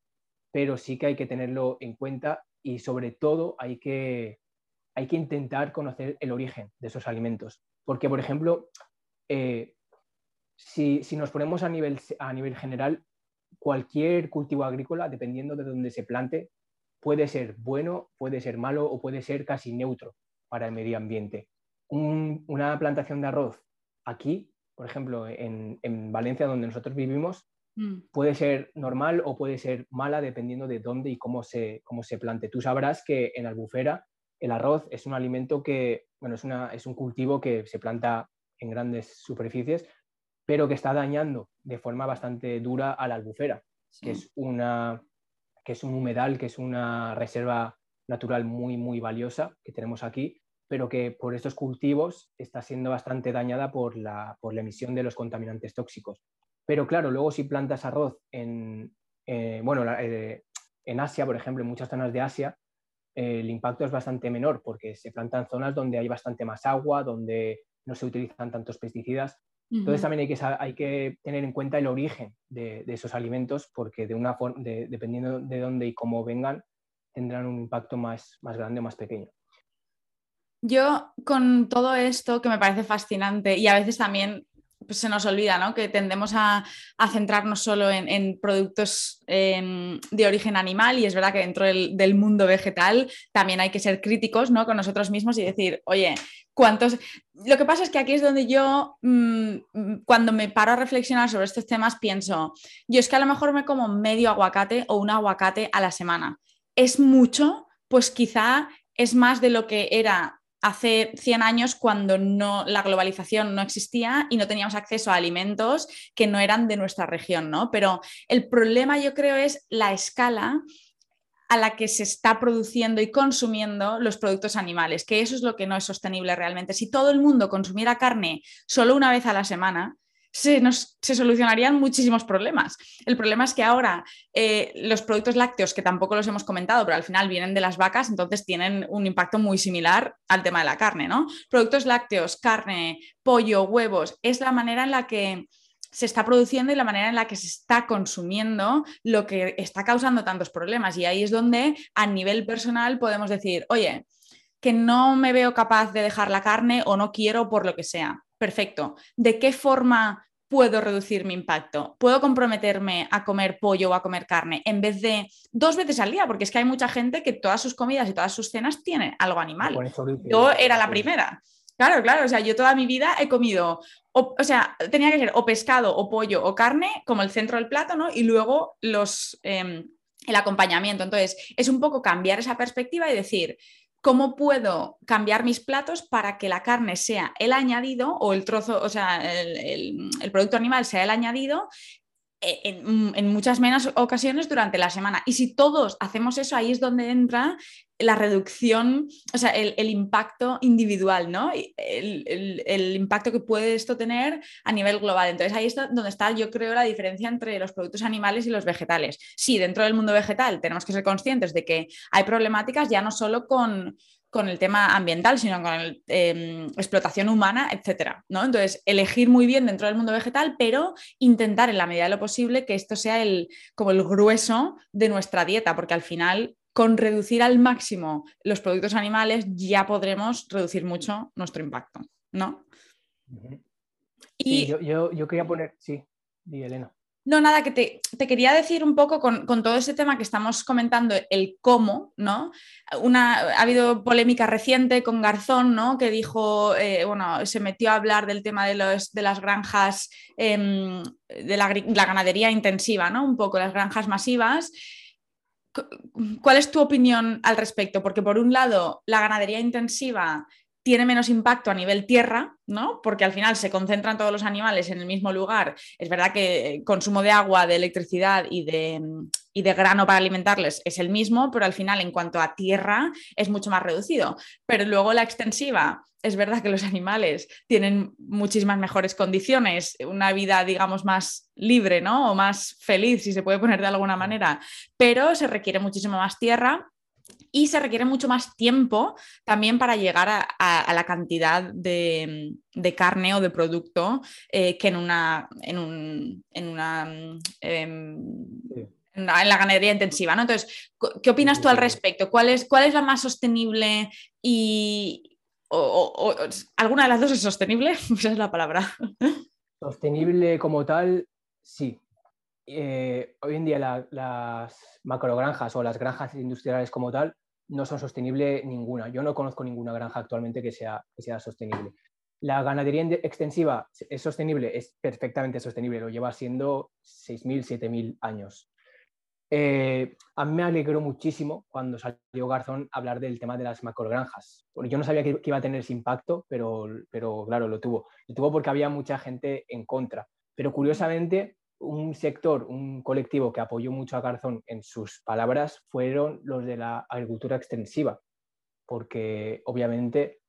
pero sí que hay que tenerlo en cuenta y sobre todo hay que, hay que intentar conocer el origen de esos alimentos. Porque, por ejemplo, eh, si, nos ponemos a nivel, a nivel general, cualquier cultivo agrícola, dependiendo de dónde se plante, puede ser bueno, puede ser malo o puede ser casi neutro para el medio ambiente. una plantación de arroz aquí, por ejemplo, en, Valencia, donde nosotros vivimos, mm. puede ser normal o puede ser mala dependiendo de dónde y cómo se, cómo se plante. Tú sabrás que en Albufera el arroz es un alimento que, bueno, es, una, es un cultivo que se planta en grandes superficies, pero que está dañando de forma bastante dura a la albufera, que, es una, que es un humedal, que es una reserva natural muy, muy valiosa que tenemos aquí, pero que por estos cultivos está siendo bastante dañada por la, por la emisión de los contaminantes tóxicos. Pero claro, luego si plantas arroz en, eh, bueno, eh, en Asia, por ejemplo, en muchas zonas de Asia, el impacto es bastante menor porque se plantan zonas donde hay bastante más agua, donde no se utilizan tantos pesticidas entonces también hay que, hay que tener en cuenta el origen de, esos alimentos porque de una dependiendo de dónde y cómo vengan, tendrán un impacto más, más grande o más pequeño. Yo con todo esto que me parece fascinante y a veces también pues se nos olvida, ¿no? Que tendemos a, centrarnos solo en, productos em, de origen animal y es verdad que dentro del, mundo vegetal también hay que ser críticos, ¿no? Con nosotros mismos y decir, oye, ¿cuántos...? Lo que pasa es que aquí es donde yo, mm, cuando me paro a reflexionar sobre estos temas, pienso, yo es que a lo mejor me como medio aguacate o un aguacate a la semana. ¿Es mucho? Pues quizá es más de lo que era hace 100 años cuando no, la globalización no existía y no teníamos acceso a alimentos que no eran de nuestra región, ¿no? Pero el problema yo creo es la escala a la que se está produciendo y consumiendo los productos animales, que eso es lo que no es sostenible realmente. Si todo el mundo consumiera carne solo una vez a la semana, se, nos, se solucionarían muchísimos problemas. El problema es que ahora eh, los productos lácteos, que tampoco los hemos comentado, pero al final vienen de las vacas, entonces tienen un impacto muy similar al tema de la carne, ¿no? Productos lácteos, carne, pollo, huevos, es la manera en la que se está produciendo y la manera en la que se está consumiendo lo que está causando tantos problemas. Y ahí es donde a nivel personal podemos decir, oye, que no me veo capaz de dejar la carne o no quiero por lo que sea perfecto. ¿De qué forma puedo reducir mi impacto? ¿Puedo comprometerme a comer pollo o a comer carne en vez de dos veces al día? Porque es que hay mucha gente que todas sus comidas y todas sus cenas tienen algo animal. Yo era la primera. Claro, claro, o sea, yo toda mi vida he comido, o, sea, tenía que ser o pescado o pollo o carne como el centro del plato, ¿no? Y luego los, em, el acompañamiento. Entonces, es un poco cambiar esa perspectiva y decir, ¿Cómo puedo cambiar mis platos para que la carne sea el añadido o el trozo, o sea, el, producto animal sea el añadido eh, en, muchas menos ocasiones durante la semana. Y si todos hacemos eso, ahí es donde entra la reducción, o sea, el, impacto individual, ¿no? El, impacto que puede esto tener a nivel global. Entonces ahí está donde está, yo creo, la diferencia entre los productos animales y los vegetales. Sí, dentro del mundo vegetal tenemos que ser conscientes de que hay problemáticas ya no solo con, el tema ambiental, sino con la em, explotación humana, etcétera. ¿no? Entonces, elegir muy bien dentro del mundo vegetal, pero intentar en la medida de lo posible que esto sea el, como el grueso de nuestra dieta, porque al final con reducir al máximo los productos animales ya podremos reducir mucho nuestro impacto, ¿no? y... yo, quería poner, sí, di Elena. No, nada, que te, quería decir un poco con, todo ese tema que estamos comentando, el cómo, ¿no? Una, ha habido polémica reciente con Garzón, ¿no? Que dijo, eh, bueno, se metió a hablar del tema de, los, de las granjas, em, de la, la, ganadería intensiva, ¿no? Un poco las granjas masivas. ¿Cuál es tu opinión al respecto? Porque por un lado, la ganadería intensiva tiene menos impacto a nivel tierra, ¿no? Porque al final se concentran todos los animales en el mismo lugar. Es verdad que el consumo de agua, de electricidad y de, y de grano para alimentarles es el mismo, pero al final en cuanto a tierra es mucho más reducido. Pero luego la extensiva, es verdad que los animales tienen muchísimas mejores condiciones, una vida, digamos, más libre, ¿no? O más feliz, si se puede poner de alguna manera, pero se requiere muchísimo más tierra y se requiere mucho más tiempo también para llegar a, la cantidad de, carne o de producto eh, que en una, en, un, en una em, en la ganadería intensiva. ¿no? Entonces, ¿qué opinas tú al respecto? ¿Cuál es, cuál es la más sostenible y, o, alguna de las dos es sostenible? Esa es la palabra. Sostenible como tal, sí. Eh, hoy en día las macrogranjas o las granjas industriales como tal no son sostenibles ninguna. Yo no conozco ninguna granja actualmente que sea, que sea sostenible. La ganadería extensiva es sostenible, es perfectamente sostenible, lo lleva siendo 6.000, 7.000 años. Eh, a mí me alegró muchísimo cuando salió Garzón hablar del tema de las macrogranjas. Yo no sabía que, iba a tener ese impacto, pero, pero claro, lo tuvo. Lo tuvo porque había mucha gente en contra. Pero curiosamente, un sector, un colectivo que apoyó mucho a Garzón en sus palabras fueron los de la agricultura extensiva, porque obviamente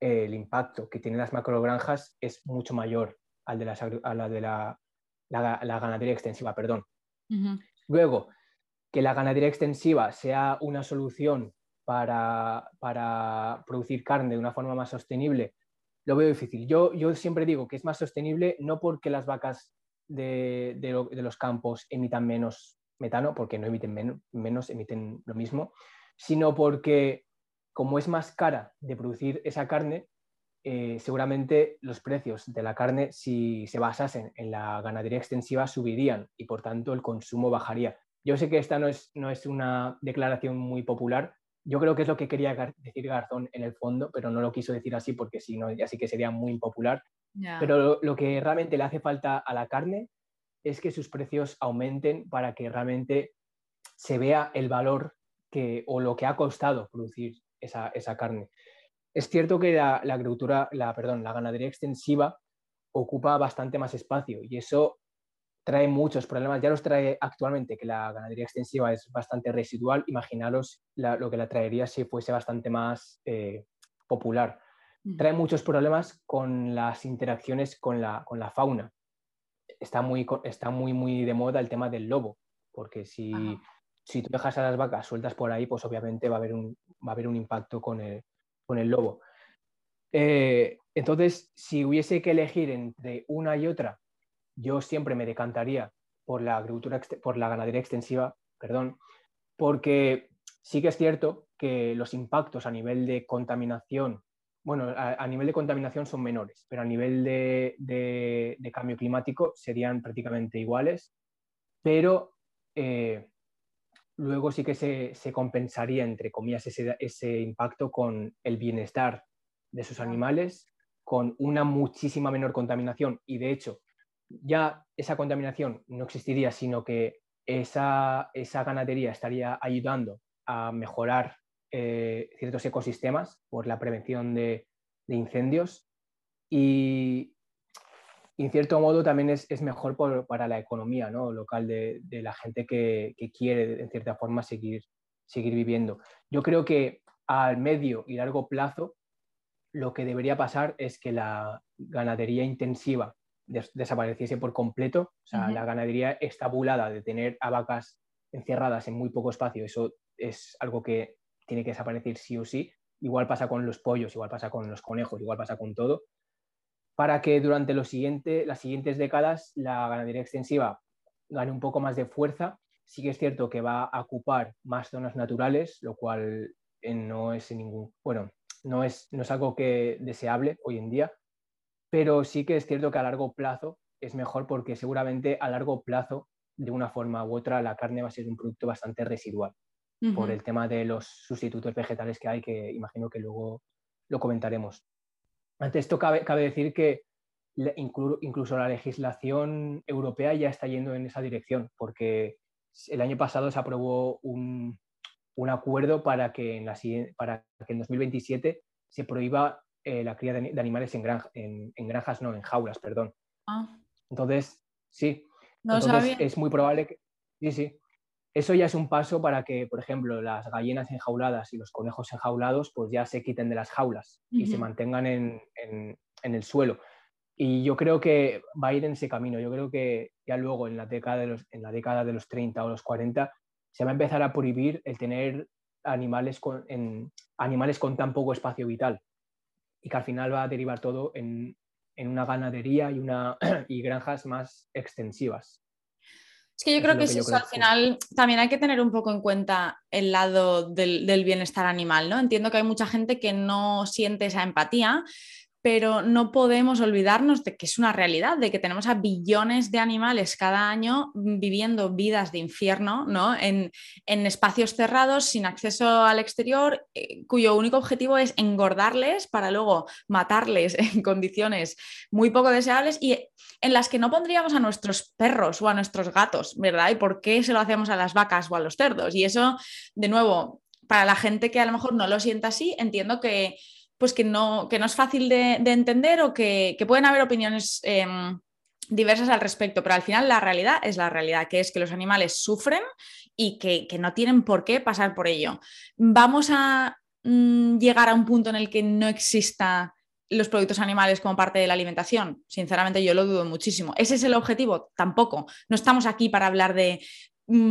eh, el impacto que tienen las macrogranjas es mucho mayor al de, a la de la, la, ganadería extensiva. Perdón. Luego, que la ganadería extensiva sea una solución para, para, producir carne de una forma más sostenible, lo veo difícil. Yo, yo siempre digo que es más sostenible no porque las vacas de, los campos emitan menos metano, porque no emiten menos, emiten lo mismo, sino porque como es más cara de producir esa carne, eh, seguramente los precios de la carne, si se basasen en la ganadería extensiva, subirían y por tanto el consumo bajaría. Yo sé que esta no es, no es una declaración muy popular. Yo creo que es lo que quería decir Garzón en el fondo, pero no lo quiso decir así porque si no, ya que sería muy impopular. Pero lo, que realmente le hace falta a la carne es que sus precios aumenten para que realmente se vea el valor que, o lo que ha costado producir esa, carne. Es cierto que la, agricultura, la, perdón, la ganadería extensiva ocupa bastante más espacio y eso trae muchos problemas. Ya los trae actualmente, que la ganadería extensiva es bastante residual. Imaginaros lo que la traería si fuese bastante más eh, popular. Mm. Trae muchos problemas con las interacciones con la, con la fauna. Está muy, está muy, muy de moda el tema del lobo, porque si, si tú dejas a las vacas sueltas por ahí, pues obviamente va a haber un, va a haber un impacto con el, con el lobo. Eh, entonces, si hubiese que elegir entre una y otra, yo siempre me decantaría por la agricultura, por la ganadería extensiva, perdón, porque sí que es cierto que los impactos a nivel de contaminación, bueno, a, nivel de contaminación son menores, pero a nivel de, cambio climático serían prácticamente iguales, pero eh, luego sí que se, compensaría, entre comillas, ese, ese impacto con el bienestar de esos animales, con una muchísima menor contaminación. Y de hecho ya esa contaminación no existiría, sino que esa, ganadería estaría ayudando a mejorar eh, ciertos ecosistemas por la prevención de, incendios y, en cierto modo también es, mejor para la economía local de, la gente que, quiere en cierta forma seguir, seguir viviendo. Yo creo que al medio y largo plazo lo que debería pasar es que la ganadería intensiva desapareciese por completo. O sea, la ganadería estabulada de tener a vacas encerradas en muy poco espacio, eso es algo que tiene que desaparecer sí o sí. Igual pasa con los pollos, igual pasa con los conejos, igual pasa con todo. Para que durante siguiente, las siguientes décadas la ganadería extensiva gane un poco más de fuerza. Sí que es cierto que va a ocupar más zonas naturales, lo cual eh, no es ningún, bueno, no es, no es algo que deseable hoy en día, pero sí que es cierto que a largo plazo es mejor porque seguramente a largo plazo, de una forma u otra, la carne va a ser un producto bastante residual por el tema de los sustitutos vegetales que hay, que imagino que luego lo comentaremos. Ante esto cabe, decir que incluso la legislación europea ya está yendo en esa dirección, porque el año pasado se aprobó un, acuerdo para que, en la, para que en 2027 se prohíba eh, la cría de, animales en, en, granjas, no, en jaulas, perdón. Ah. Entonces, sí. Entonces, es muy probable que. Sí, sí. Eso ya es un paso para que, por ejemplo, las gallinas enjauladas y los conejos enjaulados, pues ya se quiten de las jaulas y se mantengan en, el suelo. Y yo creo que va a ir en ese camino. Yo creo que ya luego, en la década de los, en la década de los 30 o los 40, se va a empezar a prohibir el tener animales en, animales con tan poco espacio vital y que al final va a derivar todo en, una ganadería y, una, y granjas más extensivas. Es que yo creo que, eso, al final también hay que tener un poco en cuenta el lado del, del, bienestar animal, ¿no? Entiendo que hay mucha gente que no siente esa empatía, pero no podemos olvidarnos de que es una realidad, de que tenemos a billones de animales cada año viviendo vidas de infierno, ¿no? En, espacios cerrados, sin acceso al exterior, eh, cuyo único objetivo es engordarles para luego matarles en condiciones muy poco deseables y en las que no pondríamos a nuestros perros o a nuestros gatos, ¿verdad? ¿Y por qué se lo hacemos a las vacas o a los cerdos? Y eso, de nuevo, para la gente que a lo mejor no lo sienta así, entiendo que pues que no, que no es fácil de, entender o que, pueden haber opiniones em, diversas al respecto, pero al final la realidad es la realidad, que es que los animales sufren y que, no tienen por qué pasar por ello. Vamos a mm, llegar a un punto en el que no exista los productos animales como parte de la alimentación? Sinceramente, yo lo dudo muchísimo. ¿Ese es el objetivo? Tampoco. No estamos aquí para hablar de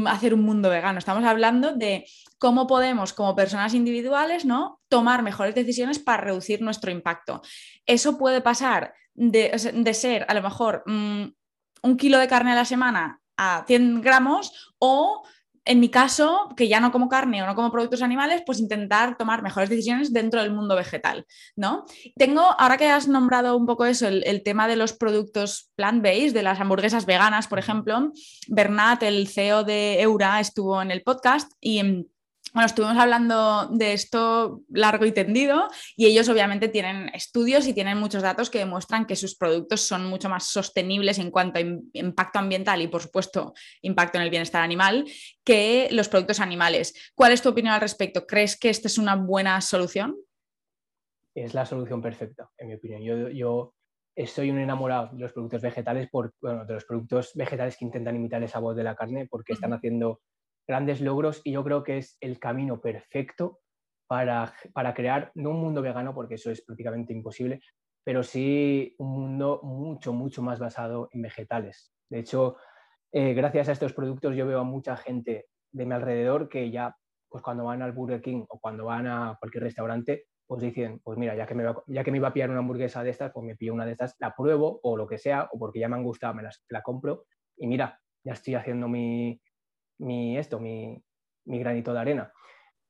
hacer un mundo vegano, estamos hablando de cómo podemos como personas individuales ¿no? tomar mejores decisiones para reducir nuestro impacto. Eso puede pasar de, ser a lo mejor mm, un kilo de carne a la semana a 100 gramos o en mi caso, que ya no como carne o no como productos animales, pues intentar tomar mejores decisiones dentro del mundo vegetal, ¿no? Tengo, ahora que has nombrado un poco eso, el, tema de los productos plant-based, de las hamburguesas veganas, por ejemplo, Bernat, el CEO de Eura, estuvo en el podcast y bueno, estuvimos hablando de esto largo y tendido y ellos obviamente tienen estudios y tienen muchos datos que demuestran que sus productos son mucho más sostenibles en cuanto a impacto ambiental y por supuesto impacto en el bienestar animal que los productos animales. ¿Cuál es tu opinión al respecto? ¿Crees que esta es una buena solución? Es la solución perfecta, en mi opinión. Yo, yo soy un enamorado de los productos vegetales, por, bueno, de los productos vegetales que intentan imitar esa voz de la carne porque están haciendo grandes logros y yo creo que es el camino perfecto para, para crear, no un mundo vegano, porque eso es prácticamente imposible, pero sí un mundo mucho, mucho más basado en vegetales. De hecho, eh, gracias a estos productos yo veo a mucha gente de mi alrededor que ya, pues cuando van al Burger King o cuando van a cualquier restaurante, pues dicen, pues mira, ya que, me ya que me iba a pillar una hamburguesa de estas, pues me pillo una de estas, la pruebo o lo que sea, o porque ya me han gustado, me las, la compro y mira, ya estoy haciendo mi, mi, esto, mi, granito de arena.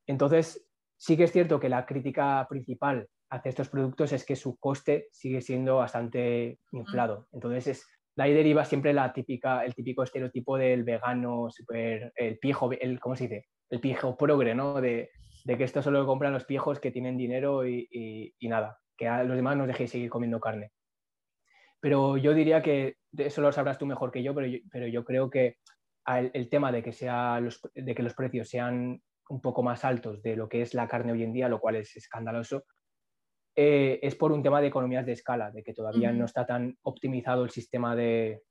Entonces, sí que es cierto que la crítica principal hacia estos productos es que su coste sigue siendo bastante inflado. Entonces, es, de ahí deriva siempre la típica, el típico estereotipo del vegano, super, el pijo, el, ¿cómo se dice? El pijo progre, ¿no? De, que esto solo lo compran los piejos que tienen dinero y, nada, que a los demás nos dejéis seguir comiendo carne. Pero yo diría que, eso lo sabrás tú mejor que yo, pero pero yo creo que el, tema de que, sea los, de que los precios sean un poco más altos de lo que es la carne hoy en día, lo cual es escandaloso, eh, es por un tema de economías de escala, de que todavía no está tan optimizado el sistema de,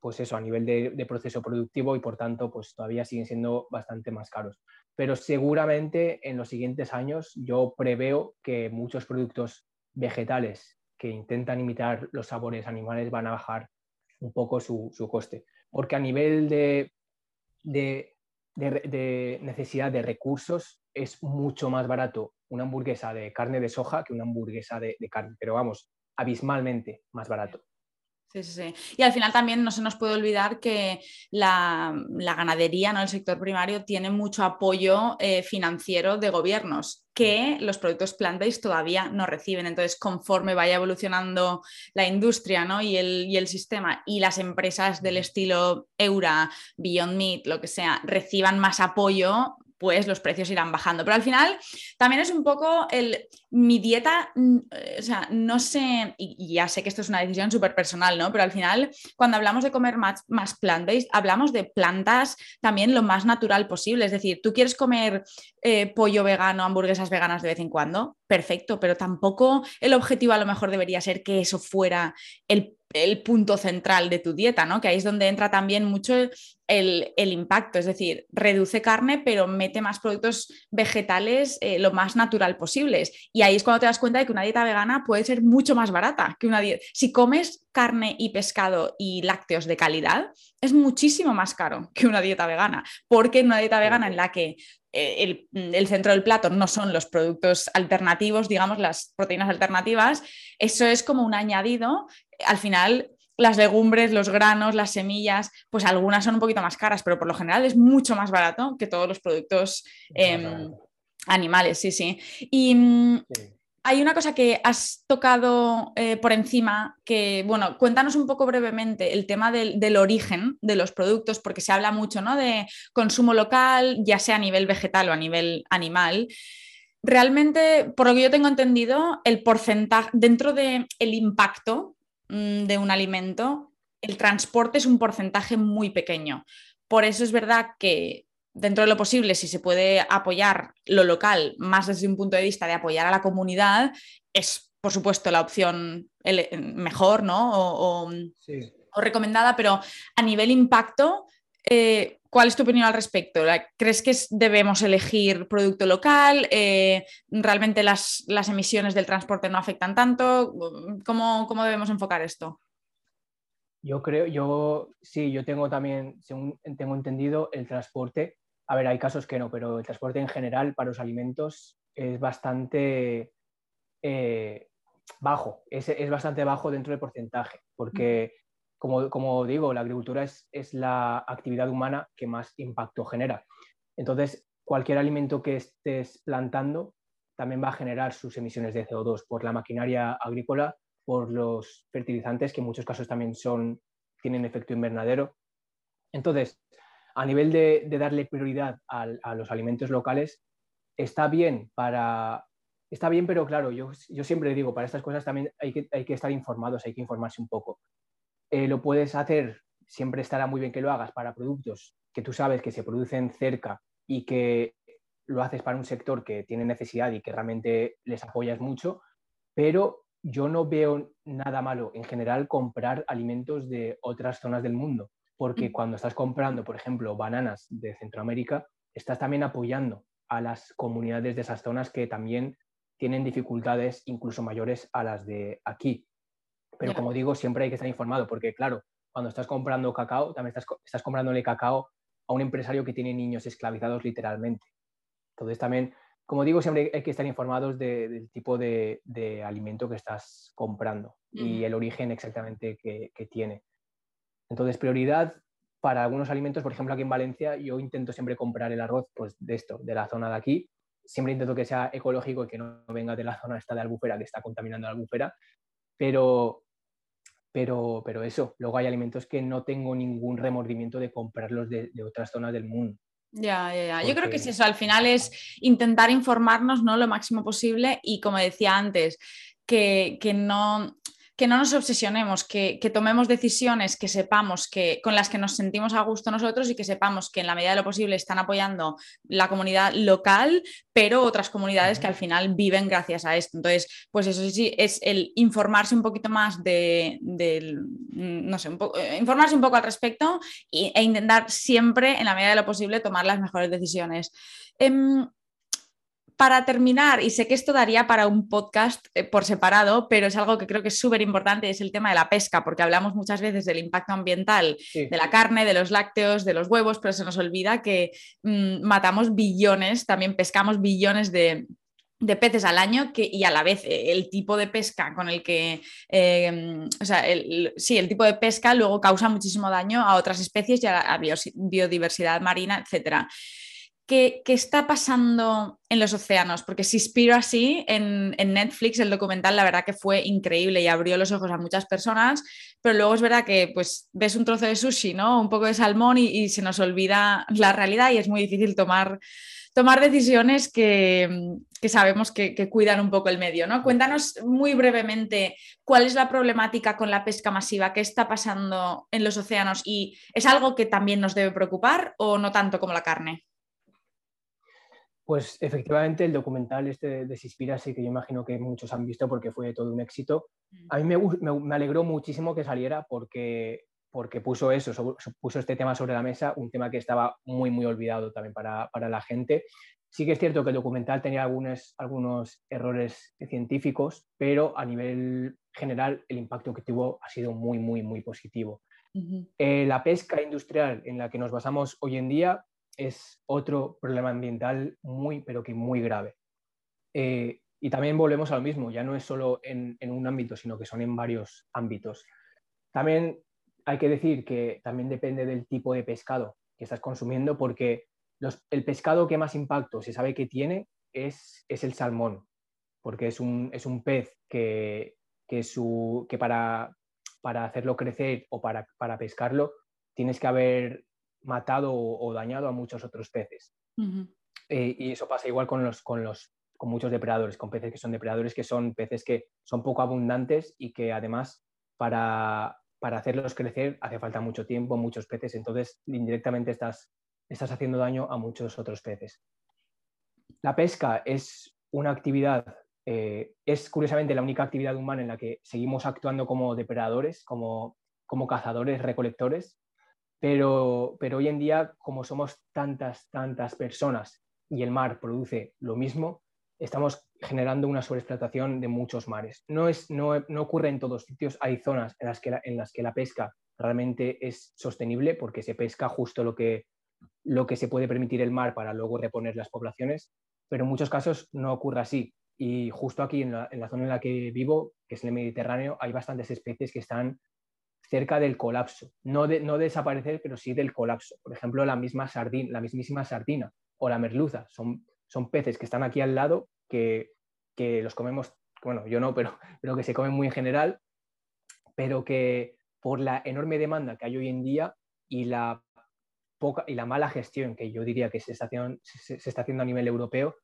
pues eso, a nivel de, proceso productivo y por tanto, pues todavía siguen siendo bastante más caros. Pero seguramente en los siguientes años yo preveo que muchos productos vegetales que intentan imitar los sabores animales van a bajar un poco su, su coste porque a nivel de, necesidad de recursos es mucho más barato una hamburguesa de carne de soja que una hamburguesa de, carne, pero vamos, abismalmente más barato. Sí, sí, sí. Y al final también no se nos puede olvidar que la, ganadería, ¿no? el sector primario, tiene mucho apoyo eh, financiero de gobiernos que los productos plant-based todavía no reciben. Entonces, conforme vaya evolucionando la industria ¿no? y, el, y el sistema y las empresas del estilo Eura, Beyond Meat, lo que sea, reciban más apoyo, pues los precios irán bajando. Pero al final también es un poco el, mi dieta, mm, o sea, no sé, y, ya sé que esto es una decisión súper personal, ¿no? Pero al final, cuando hablamos de comer más, más plant-based, hablamos de plantas también lo más natural posible. Es decir, tú quieres comer eh, pollo vegano, hamburguesas veganas de vez en cuando, perfecto, pero tampoco el objetivo a lo mejor debería ser que eso fuera el el punto central de tu dieta, ¿no? Que ahí es donde entra también mucho el, impacto, es decir, reduce carne, pero mete más productos vegetales eh, lo más natural posibles. Y ahí es cuando te das cuenta de que una dieta vegana puede ser mucho más barata que una dieta. Si comes carne y pescado y lácteos de calidad, es muchísimo más caro que una dieta vegana, porque en una dieta vegana en la que eh, el, centro del plato no son los productos alternativos, digamos, las proteínas alternativas, eso es como un añadido. Al final, las legumbres, los granos, las semillas, pues algunas son un poquito más caras, pero por lo general es mucho más barato que todos los productos em, animales, sí, sí. Y mm, hay una cosa que has tocado eh, por encima, que, bueno, cuéntanos un poco brevemente el tema del, origen de los productos, porque se habla mucho ¿no? de consumo local, ya sea a nivel vegetal o a nivel animal. Realmente, por lo que yo tengo entendido, el porcentaje dentro del el impacto de un alimento, el transporte es un porcentaje muy pequeño. Por eso es verdad que dentro de lo posible, si se puede apoyar lo local más desde un punto de vista de apoyar a la comunidad, es por supuesto la opción mejor ¿no? o, recomendada, pero a nivel impacto, eh, ¿cuál es tu opinión al respecto? ¿Crees que debemos elegir producto local? Eh, ¿Realmente las, emisiones del transporte no afectan tanto? ¿Cómo, ¿Cómo debemos enfocar esto? Yo creo, yo sí, yo tengo también, según tengo entendido, el transporte a ver, hay casos que no, pero el transporte en general para los alimentos es bastante eh, bajo, es, bastante bajo dentro del porcentaje, porque como, digo, la agricultura es, la actividad humana que más impacto genera. Entonces, cualquier alimento que estés plantando también va a generar sus emisiones de CO2 por la maquinaria agrícola, por los fertilizantes, que en muchos casos también tienen efecto invernadero. Entonces, a nivel de, darle prioridad a, los alimentos locales, está bien para... Está bien, pero claro, yo, siempre digo, para estas cosas también hay que estar informados, hay que informarse un poco. Eh, lo puedes hacer, siempre estará muy bien que lo hagas para productos que tú sabes que se producen cerca y que lo haces para un sector que tiene necesidad y que realmente les apoyas mucho, pero yo no veo nada malo en general comprar alimentos de otras zonas del mundo, porque cuando estás comprando, por ejemplo, bananas de Centroamérica, estás también apoyando a las comunidades de esas zonas que también tienen dificultades incluso mayores a las de aquí. Pero como digo, siempre hay que estar informado, porque claro, cuando estás comprando cacao, también estás, estás comprándole cacao a un empresario que tiene niños esclavizados literalmente. Entonces también, como digo, siempre hay que estar informados del tipo de, alimento que estás comprando y el origen exactamente que, tiene. Entonces, prioridad para algunos alimentos, por ejemplo, aquí en Valencia, yo intento siempre comprar el arroz pues, de esto, de la zona de aquí. Siempre intento que sea ecológico y que no venga de la zona esta de Albufera, que está contaminando la Albufera. Pero pero, pero eso, luego hay alimentos que no tengo ningún remordimiento de comprarlos de, otras zonas del mundo. Ya, ya, ya. Yo creo que eso, al final es intentar informarnos ¿no? lo máximo posible y como decía antes, que, que no, que no nos obsesionemos, que, tomemos decisiones que sepamos que con las que nos sentimos a gusto nosotros y que sepamos que en la medida de lo posible están apoyando la comunidad local, pero otras comunidades que al final viven gracias a esto. Entonces, pues eso sí, es el informarse un poquito más de, no sé, eh, informarse un poco al respecto e, intentar siempre, en la medida de lo posible, tomar las mejores decisiones. Em, para terminar, y sé que esto daría para un podcast eh, por separado, pero es algo que creo que es súper importante, es el tema de la pesca, porque hablamos muchas veces del impacto ambiental de la carne, de los lácteos, de los huevos, pero se nos olvida que mm, matamos billones, también pescamos billones de, peces al año que, y a la vez eh, el tipo de pesca con el que, em, o sea, el, sí, el tipo de pesca luego causa muchísimo daño a otras especies y a la biodiversidad marina, etcétera. ¿Qué, está pasando en los océanos? Porque inspiro así en, Netflix, el documental, la verdad que fue increíble y abrió los ojos a muchas personas, pero luego es verdad que pues ves un trozo de sushi, ¿no? Un poco de salmón y, se nos olvida la realidad y es muy difícil tomar, tomar decisiones que, sabemos que, que, cuidan un poco el medio, ¿no? Cuéntanos muy brevemente cuál es la problemática con la pesca masiva, qué está pasando en los océanos y ¿es algo que también nos debe preocupar o no tanto como la carne? Pues efectivamente el documental este de Sispirasi, que yo imagino que muchos han visto porque fue todo un éxito, mm. a mí me, alegró muchísimo que saliera porque, porque puso eso, puso este tema sobre la mesa, un tema que estaba muy, muy olvidado también para, la gente. Sí que es cierto que el documental tenía algunos, algunos errores científicos, pero a nivel general el impacto que tuvo ha sido muy, muy, muy positivo. Eh, la pesca industrial en la que nos basamos hoy en día es otro problema ambiental muy, pero que muy grave. Eh, y también volvemos a lo mismo, ya no es solo en, un ámbito, sino que son en varios ámbitos. También hay que decir que también depende del tipo de pescado que estás consumiendo, porque el pescado que más impacto se sabe que tiene es, es el salmón, porque es un, es un pez que, que, su, que para, para, hacerlo crecer o para, para pescarlo tienes que haber matado o, dañado a muchos otros peces. Eh, y eso pasa igual con, los, con, los, con muchos depredadores, con peces que son depredadores, que son peces que son poco abundantes y que además para, para hacerlos crecer hace falta mucho tiempo, muchos peces, entonces indirectamente estás, estás haciendo daño a muchos otros peces. La pesca es una actividad, eh, es curiosamente la única actividad humana en la que seguimos actuando como depredadores, como, como cazadores, recolectores, pero, hoy en día, como somos tantas, tantas personas y el mar produce lo mismo, estamos generando una sobreexplotación de muchos mares. No, es, no, ocurre en todos sitios, hay zonas en las, que la, en las que la pesca realmente es sostenible porque se pesca justo lo que, lo que se puede permitir el mar para luego reponer las poblaciones, pero en muchos casos no ocurre así. Y justo aquí en la, en la zona en la que vivo, que es el Mediterráneo, hay bastantes especies que están cerca del colapso, no, de, no desaparecer, pero sí del colapso. Por ejemplo, la misma sardina, la mismísima sardina o la merluza, son, son peces que están aquí al lado que, que los comemos, bueno, yo no, pero, pero que se comen muy en general, pero que por la enorme demanda que hay hoy en día y la, poca, y la mala gestión que yo diría que se está, haciendo, se, está haciendo a nivel europeo,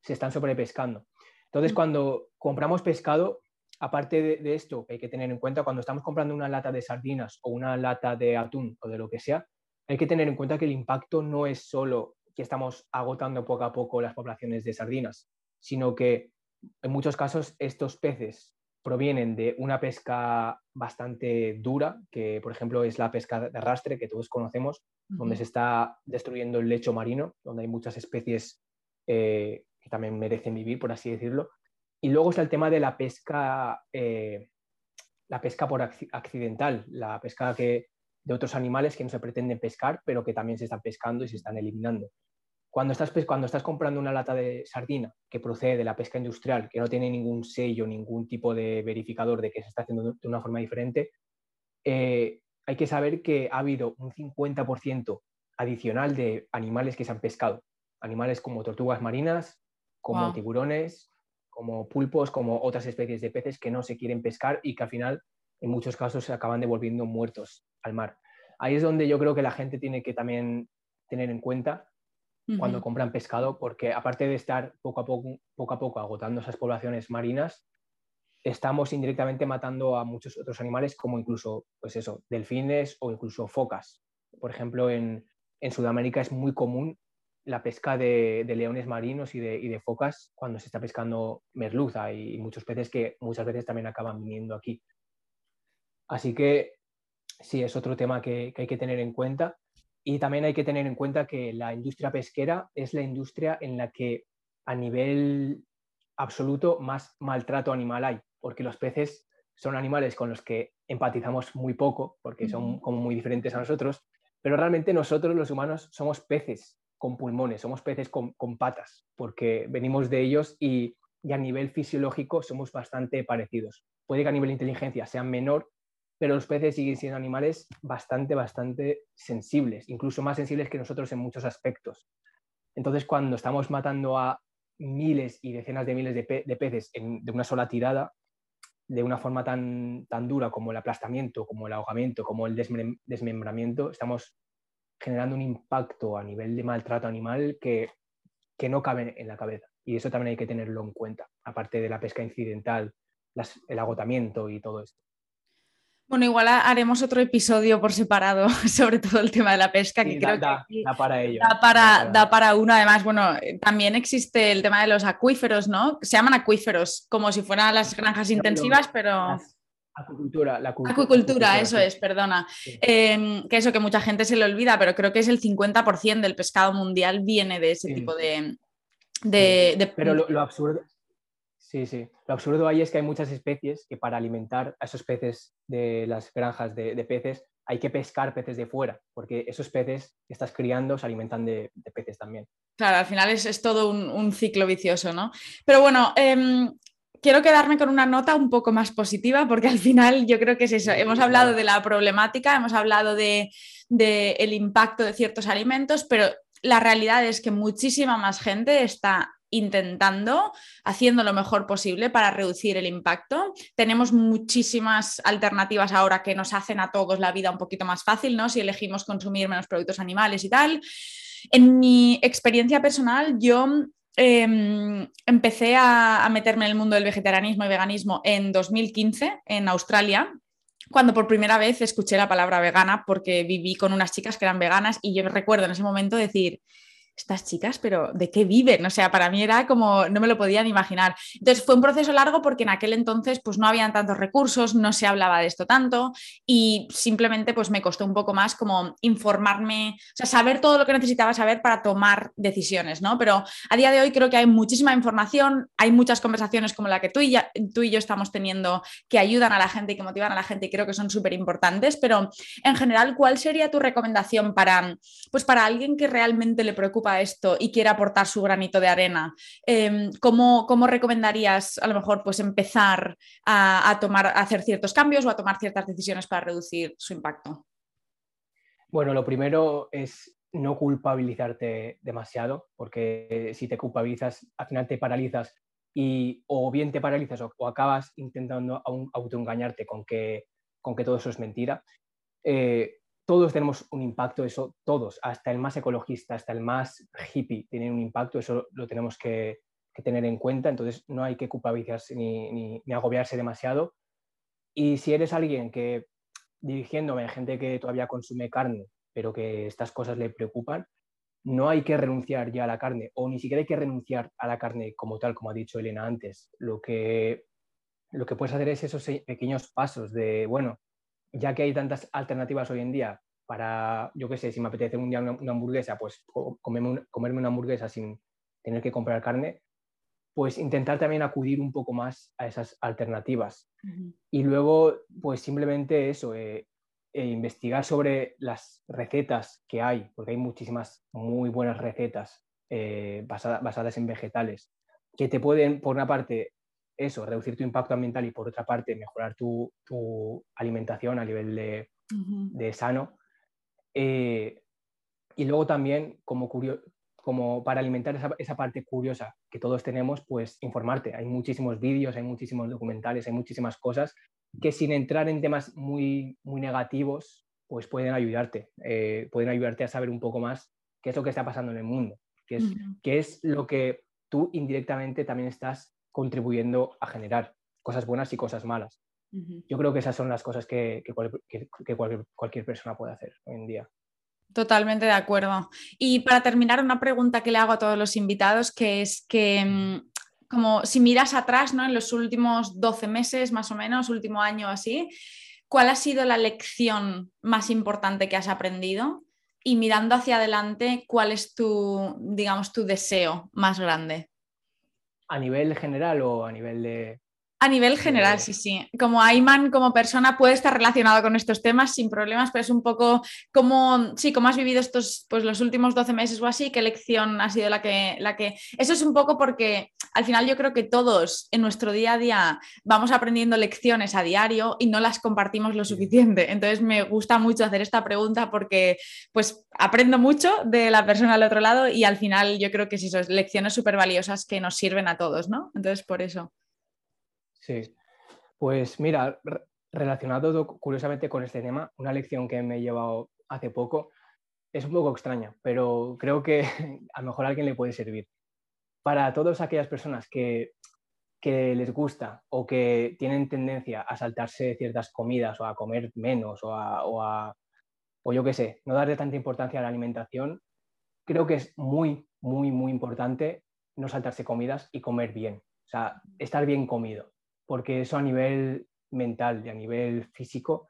se están sobrepescando. Entonces, mm. cuando compramos pescado, aparte de, esto, hay que tener en cuenta cuando estamos comprando una lata de sardinas o una lata de atún o de lo que sea, hay que tener en cuenta que el impacto no es solo que estamos agotando poco a poco las poblaciones de sardinas, sino que en muchos casos estos peces provienen de una pesca bastante dura, que por ejemplo es la pesca de arrastre que todos conocemos, donde se está destruyendo el lecho marino, donde hay muchas especies eh, que también merecen vivir, por así decirlo. Y luego está el tema de la pesca, eh, la pesca por accidental, la pesca que, de otros animales que no se pretenden pescar, pero que también se están pescando y se están eliminando. Cuando estás, cuando estás comprando una lata de sardina que procede de la pesca industrial, que no tiene ningún sello, ningún tipo de verificador de que se está haciendo de una forma diferente, eh, hay que saber que ha habido un 50% adicional de animales que se han pescado. Animales como tortugas marinas, como tiburones, como pulpos, como otras especies de peces que no se quieren pescar y que al final en muchos casos se acaban devolviendo muertos al mar. Ahí es donde yo creo que la gente tiene que también tener en cuenta cuando compran pescado, porque aparte de estar poco a poco, poco a poco agotando esas poblaciones marinas, estamos indirectamente matando a muchos otros animales, como incluso, pues eso, delfines o incluso focas. Por ejemplo, en, en Sudamérica es muy común la pesca de, leones marinos y de, y de, focas cuando se está pescando merluza y, muchos peces que muchas veces también acaban viniendo aquí. Así que sí, es otro tema que, que hay que tener en cuenta. Y también hay que tener en cuenta que la industria pesquera es la industria en la que a nivel absoluto más maltrato animal hay, porque los peces son animales con los que empatizamos muy poco, porque son como muy diferentes a nosotros, pero realmente nosotros los humanos somos peces con pulmones, somos peces con, patas, porque venimos de ellos y, y, a nivel fisiológico somos bastante parecidos. Puede que a nivel inteligencia sean menor, pero los peces siguen siendo animales bastante, bastante sensibles, incluso más sensibles que nosotros en muchos aspectos. Entonces, cuando estamos matando a miles y decenas de miles de, peces de una sola tirada, de una forma tan, tan dura como el aplastamiento, como el ahogamiento, como el desmembramiento, estamos generando un impacto a nivel de maltrato animal que, que no cabe en la cabeza. Y eso también hay que tenerlo en cuenta, aparte de la pesca incidental, el agotamiento y todo esto. Bueno, igual haremos otro episodio por separado sobre todo el tema de la pesca, que creo da, que da para ello. Da para, da para uno. Además, bueno, también existe el tema de los acuíferos, ¿no? Se llaman acuíferos, como si fueran las granjas intensivas, pero... Acuicultura, la acuicultura, eso es, perdona. Em, que eso que mucha gente se le olvida, pero creo que es el 50% del pescado mundial viene de ese tipo de, de, Pero lo, absurdo, Sí, sí. Lo absurdo ahí es que hay muchas especies que para alimentar a esos peces de las granjas de, peces hay que pescar peces de fuera, porque esos peces que estás criando se alimentan de, peces también. Claro, al final es, todo un, ciclo vicioso, ¿no? Pero bueno, em, quiero quedarme con una nota un poco más positiva, porque al final yo creo que es eso. Hemos hablado de la problemática, hemos hablado del de, el impacto de ciertos alimentos, pero la realidad es que muchísima más gente está intentando, haciendo lo mejor posible para reducir el impacto. Tenemos muchísimas alternativas ahora que nos hacen a todos la vida un poquito más fácil, ¿no? Si elegimos consumir menos productos animales y tal. En mi experiencia personal, yo em, empecé a, a, meterme en el mundo del vegetarianismo y veganismo en 2015 en Australia. Cuando por primera vez escuché la palabra vegana, porque viví con unas chicas que eran veganas y yo recuerdo en ese momento decir, estas chicas, pero ¿de qué viven? O sea, para mí era como, no me lo podían imaginar. Entonces fue un proceso largo porque en aquel entonces pues no habían tantos recursos, no se hablaba de esto tanto y simplemente pues me costó un poco más como informarme, o sea, saber todo lo que necesitaba saber para tomar decisiones, ¿no? Pero a día de hoy creo que hay muchísima información, hay muchas conversaciones como la que tú y, tú y yo estamos teniendo que ayudan a la gente y que motivan a la gente y creo que son súper importantes, pero en general, ¿cuál sería tu recomendación para, pues para alguien que realmente le preocupa preocupa esto y quiere aportar su granito de arena, em, ¿cómo, recomendarías a lo mejor pues empezar a, tomar, hacer ciertos cambios o a tomar ciertas decisiones para reducir su impacto? Bueno, lo primero es no culpabilizarte demasiado, porque si te culpabilizas, al final te paralizas y o bien te paralizas o, acabas intentando autoengañarte con que, con que todo eso es mentira. Eh, todos tenemos un impacto, eso, todos, hasta el más ecologista, hasta el más hippie, tienen un impacto, eso lo tenemos que, tener en cuenta, entonces no hay que culpabilizarse ni, ni, agobiarse demasiado. Y si eres alguien que, dirigiéndome a gente que todavía consume carne, pero que estas cosas le preocupan, no hay que renunciar ya a la carne, o ni siquiera hay que renunciar a la carne como tal, como ha dicho Elena antes. Lo que, lo que puedes hacer es esos pequeños pasos de, bueno, ya que hay tantas alternativas hoy en día para, yo qué sé, si me apetece un día una, hamburguesa, pues comerme, comerme una hamburguesa sin tener que comprar carne, pues intentar también acudir un poco más a esas alternativas. Y luego, pues simplemente eso, eh, e investigar sobre las recetas que hay, porque hay muchísimas muy buenas recetas eh, basadas en vegetales, que te pueden, por una parte, eso, reducir tu impacto ambiental y por otra parte, mejorar tu, alimentación a nivel de, sano. Eh, y luego también, como, como para alimentar esa, esa, parte curiosa que todos tenemos, pues informarte. Hay muchísimos vídeos, hay muchísimos documentales, hay muchísimas cosas que sin entrar en temas muy, muy negativos, pues pueden ayudarte, eh, pueden ayudarte a saber un poco más qué es lo que está pasando en el mundo, qué es, qué es lo que tú indirectamente también estás contribuyendo a generar, cosas buenas y cosas malas. Yo creo que esas son las cosas que, cualquier, cualquier persona puede hacer hoy en día. Totalmente de acuerdo. Y para terminar, una pregunta que le hago a todos los invitados, que es que mm, como si miras atrás, ¿no? En los últimos 12 meses, más o menos, último año así, ¿cuál ha sido la lección más importante que has aprendido? Y mirando hacia adelante, ¿cuál es tu, digamos, tu deseo más grande? ¿A nivel general o a nivel de, a nivel general, sí, sí. Como Ayman como persona puede estar relacionado con estos temas sin problemas, pero es un poco como, sí, cómo has vivido estos, pues los últimos 12 meses o así, qué lección ha sido la que, la que... Eso es un poco porque al final yo creo que todos en nuestro día a día vamos aprendiendo lecciones a diario y no las compartimos lo suficiente. Entonces me gusta mucho hacer esta pregunta porque pues aprendo mucho de la persona al otro lado y al final yo creo que sí son lecciones súper valiosas que nos sirven a todos, ¿no? Entonces por eso. Sí, pues mira, relacionado curiosamente con este tema, una lección que me he llevado hace poco es un poco extraña, pero creo que a lo mejor alguien le puede servir. Para todas aquellas personas que, les gusta o que tienen tendencia a saltarse ciertas comidas o a comer menos o a, o, a, o yo qué sé, no darle tanta importancia a la alimentación, creo que es muy, muy, muy importante no saltarse comidas y comer bien. O sea, estar bien comido porque eso a nivel mental y a nivel físico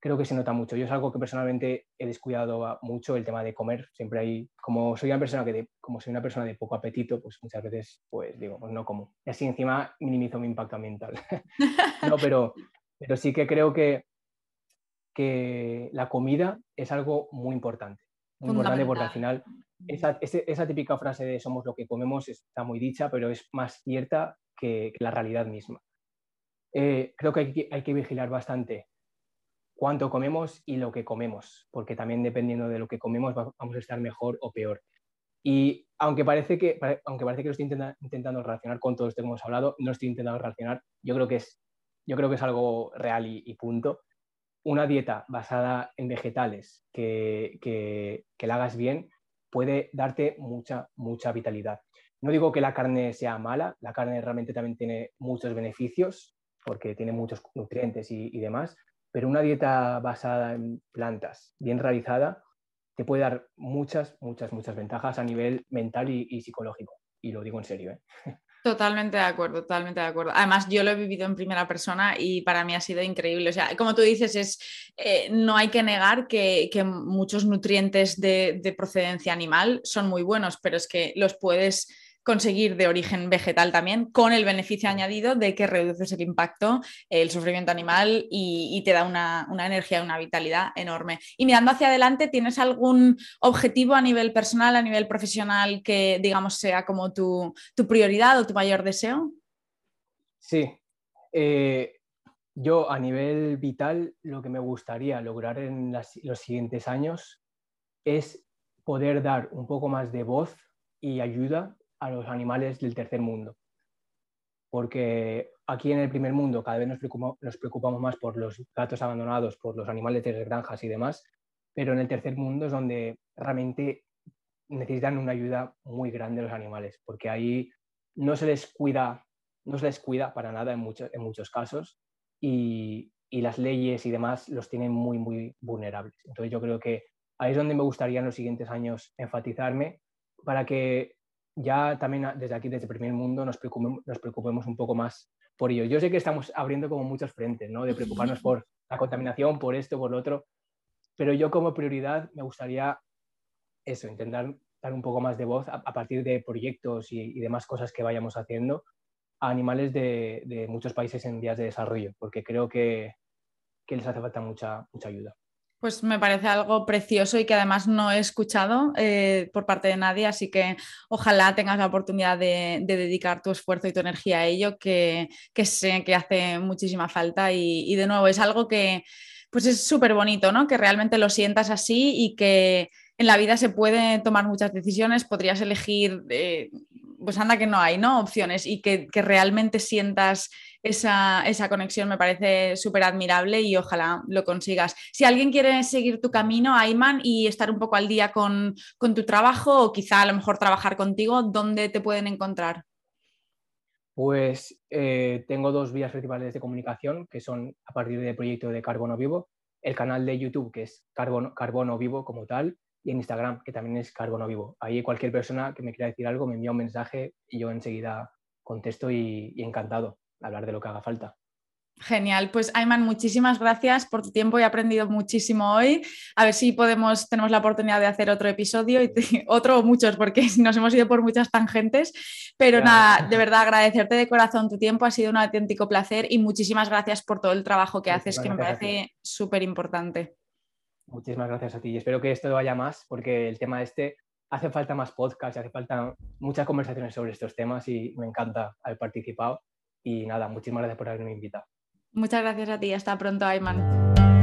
creo que se nota mucho. Yo es algo que personalmente he descuidado mucho el tema de comer. Siempre hay, como soy una persona que de, como soy una persona de poco apetito, pues muchas veces pues digo, pues no como. Y así encima minimizo mi impacto ambiental. no, pero, pero sí que creo que, que la comida es algo muy importante. Muy importante porque al final esa, esa, típica frase de somos lo que comemos está muy dicha, pero es más cierta que la realidad misma. Eh, creo que hay, que vigilar bastante cuánto comemos y lo que comemos, porque también dependiendo de lo que comemos vamos a estar mejor o peor. Y aunque parece que, aunque parece que lo estoy intentando relacionar con todo esto que hemos hablado, no estoy intentando relacionar, yo creo que es, yo creo que es algo real y, punto. Una dieta basada en vegetales que, que, que la hagas bien puede darte mucha, mucha vitalidad. No digo que la carne sea mala, la carne realmente también tiene muchos beneficios, porque tiene muchos nutrientes y, demás, pero una dieta basada en plantas, bien realizada, te puede dar muchas, muchas, muchas ventajas a nivel mental y, psicológico. Y lo digo en serio. ¿eh? Totalmente de acuerdo, totalmente de acuerdo. Además, yo lo he vivido en primera persona y para mí ha sido increíble. O sea, como tú dices, es, eh, no hay que negar que, muchos nutrientes de, de, procedencia animal son muy buenos, pero es que los puedes conseguir de origen vegetal también, con el beneficio añadido de que reduces el impacto, el sufrimiento animal y, te da una, una energía, una vitalidad enorme. Y mirando hacia adelante, ¿tienes algún objetivo a nivel personal, a nivel profesional que, digamos, sea como tu, prioridad o tu mayor deseo? Sí. Eh, yo a nivel vital lo que me gustaría lograr en los siguientes años es poder dar un poco más de voz y ayuda a los animales del tercer mundo. Porque aquí en el primer mundo cada vez nos preocupamos, más por los gatos abandonados, por los animales de las granjas y demás, pero en el tercer mundo es donde realmente necesitan una ayuda muy grande los animales, porque ahí no se les cuida, no se les cuida para nada en, en muchos casos y, y, las leyes y demás los tienen muy, muy vulnerables. Entonces yo creo que ahí es donde me gustaría en los siguientes años enfatizarme para que ya también desde aquí, desde el primer mundo, nos preocupemos, un poco más por ello. Yo sé que estamos abriendo como muchos frentes, ¿no? De preocuparnos por la contaminación, por esto, por lo otro, pero yo como prioridad me gustaría eso, intentar dar un poco más de voz a, partir de proyectos y, y, demás cosas que vayamos haciendo a animales de, de, muchos países en vías de desarrollo, porque creo que, que les hace falta mucha, mucha ayuda. Pues me parece algo precioso y que además no he escuchado eh, por parte de nadie, así que ojalá tengas la oportunidad de, dedicar tu esfuerzo y tu energía a ello, que, sé que hace muchísima falta y, de nuevo es algo que pues es súper bonito, ¿no? Que realmente lo sientas así y que en la vida se pueden tomar muchas decisiones, podrías elegir, eh, pues anda que no hay, ¿no? Opciones y que, que realmente sientas esa, conexión me parece súper admirable y ojalá lo consigas. Si alguien quiere seguir tu camino, Ayman, y estar un poco al día con, tu trabajo o quizá a lo mejor trabajar contigo, ¿dónde te pueden encontrar? Pues eh, tengo dos vías principales de comunicación, que son a partir del proyecto de Carbono Vivo, el canal de YouTube, que es Carbono, Carbono Vivo como tal, y en Instagram, que también es Carbono Vivo. Ahí cualquier persona que me quiera decir algo me envía un mensaje y yo enseguida contesto y encantado hablar de lo que haga falta. Genial, pues Ayman, muchísimas gracias por tu tiempo, he aprendido muchísimo hoy. A ver si podemos, tenemos la oportunidad de hacer otro episodio y otro o muchos, porque nos hemos ido por muchas tangentes. Pero nada, de verdad agradecerte de corazón tu tiempo, ha sido un auténtico placer y muchísimas gracias por todo el trabajo que haces, que me parece súper importante. Muchísimas gracias a ti y espero que esto vaya más, porque el tema este hace falta más podcast, hace falta muchas conversaciones sobre estos temas y me encanta haber participado y nada, muchísimas gracias por haberme invitado. Muchas gracias a ti. Hasta pronto, Ayman.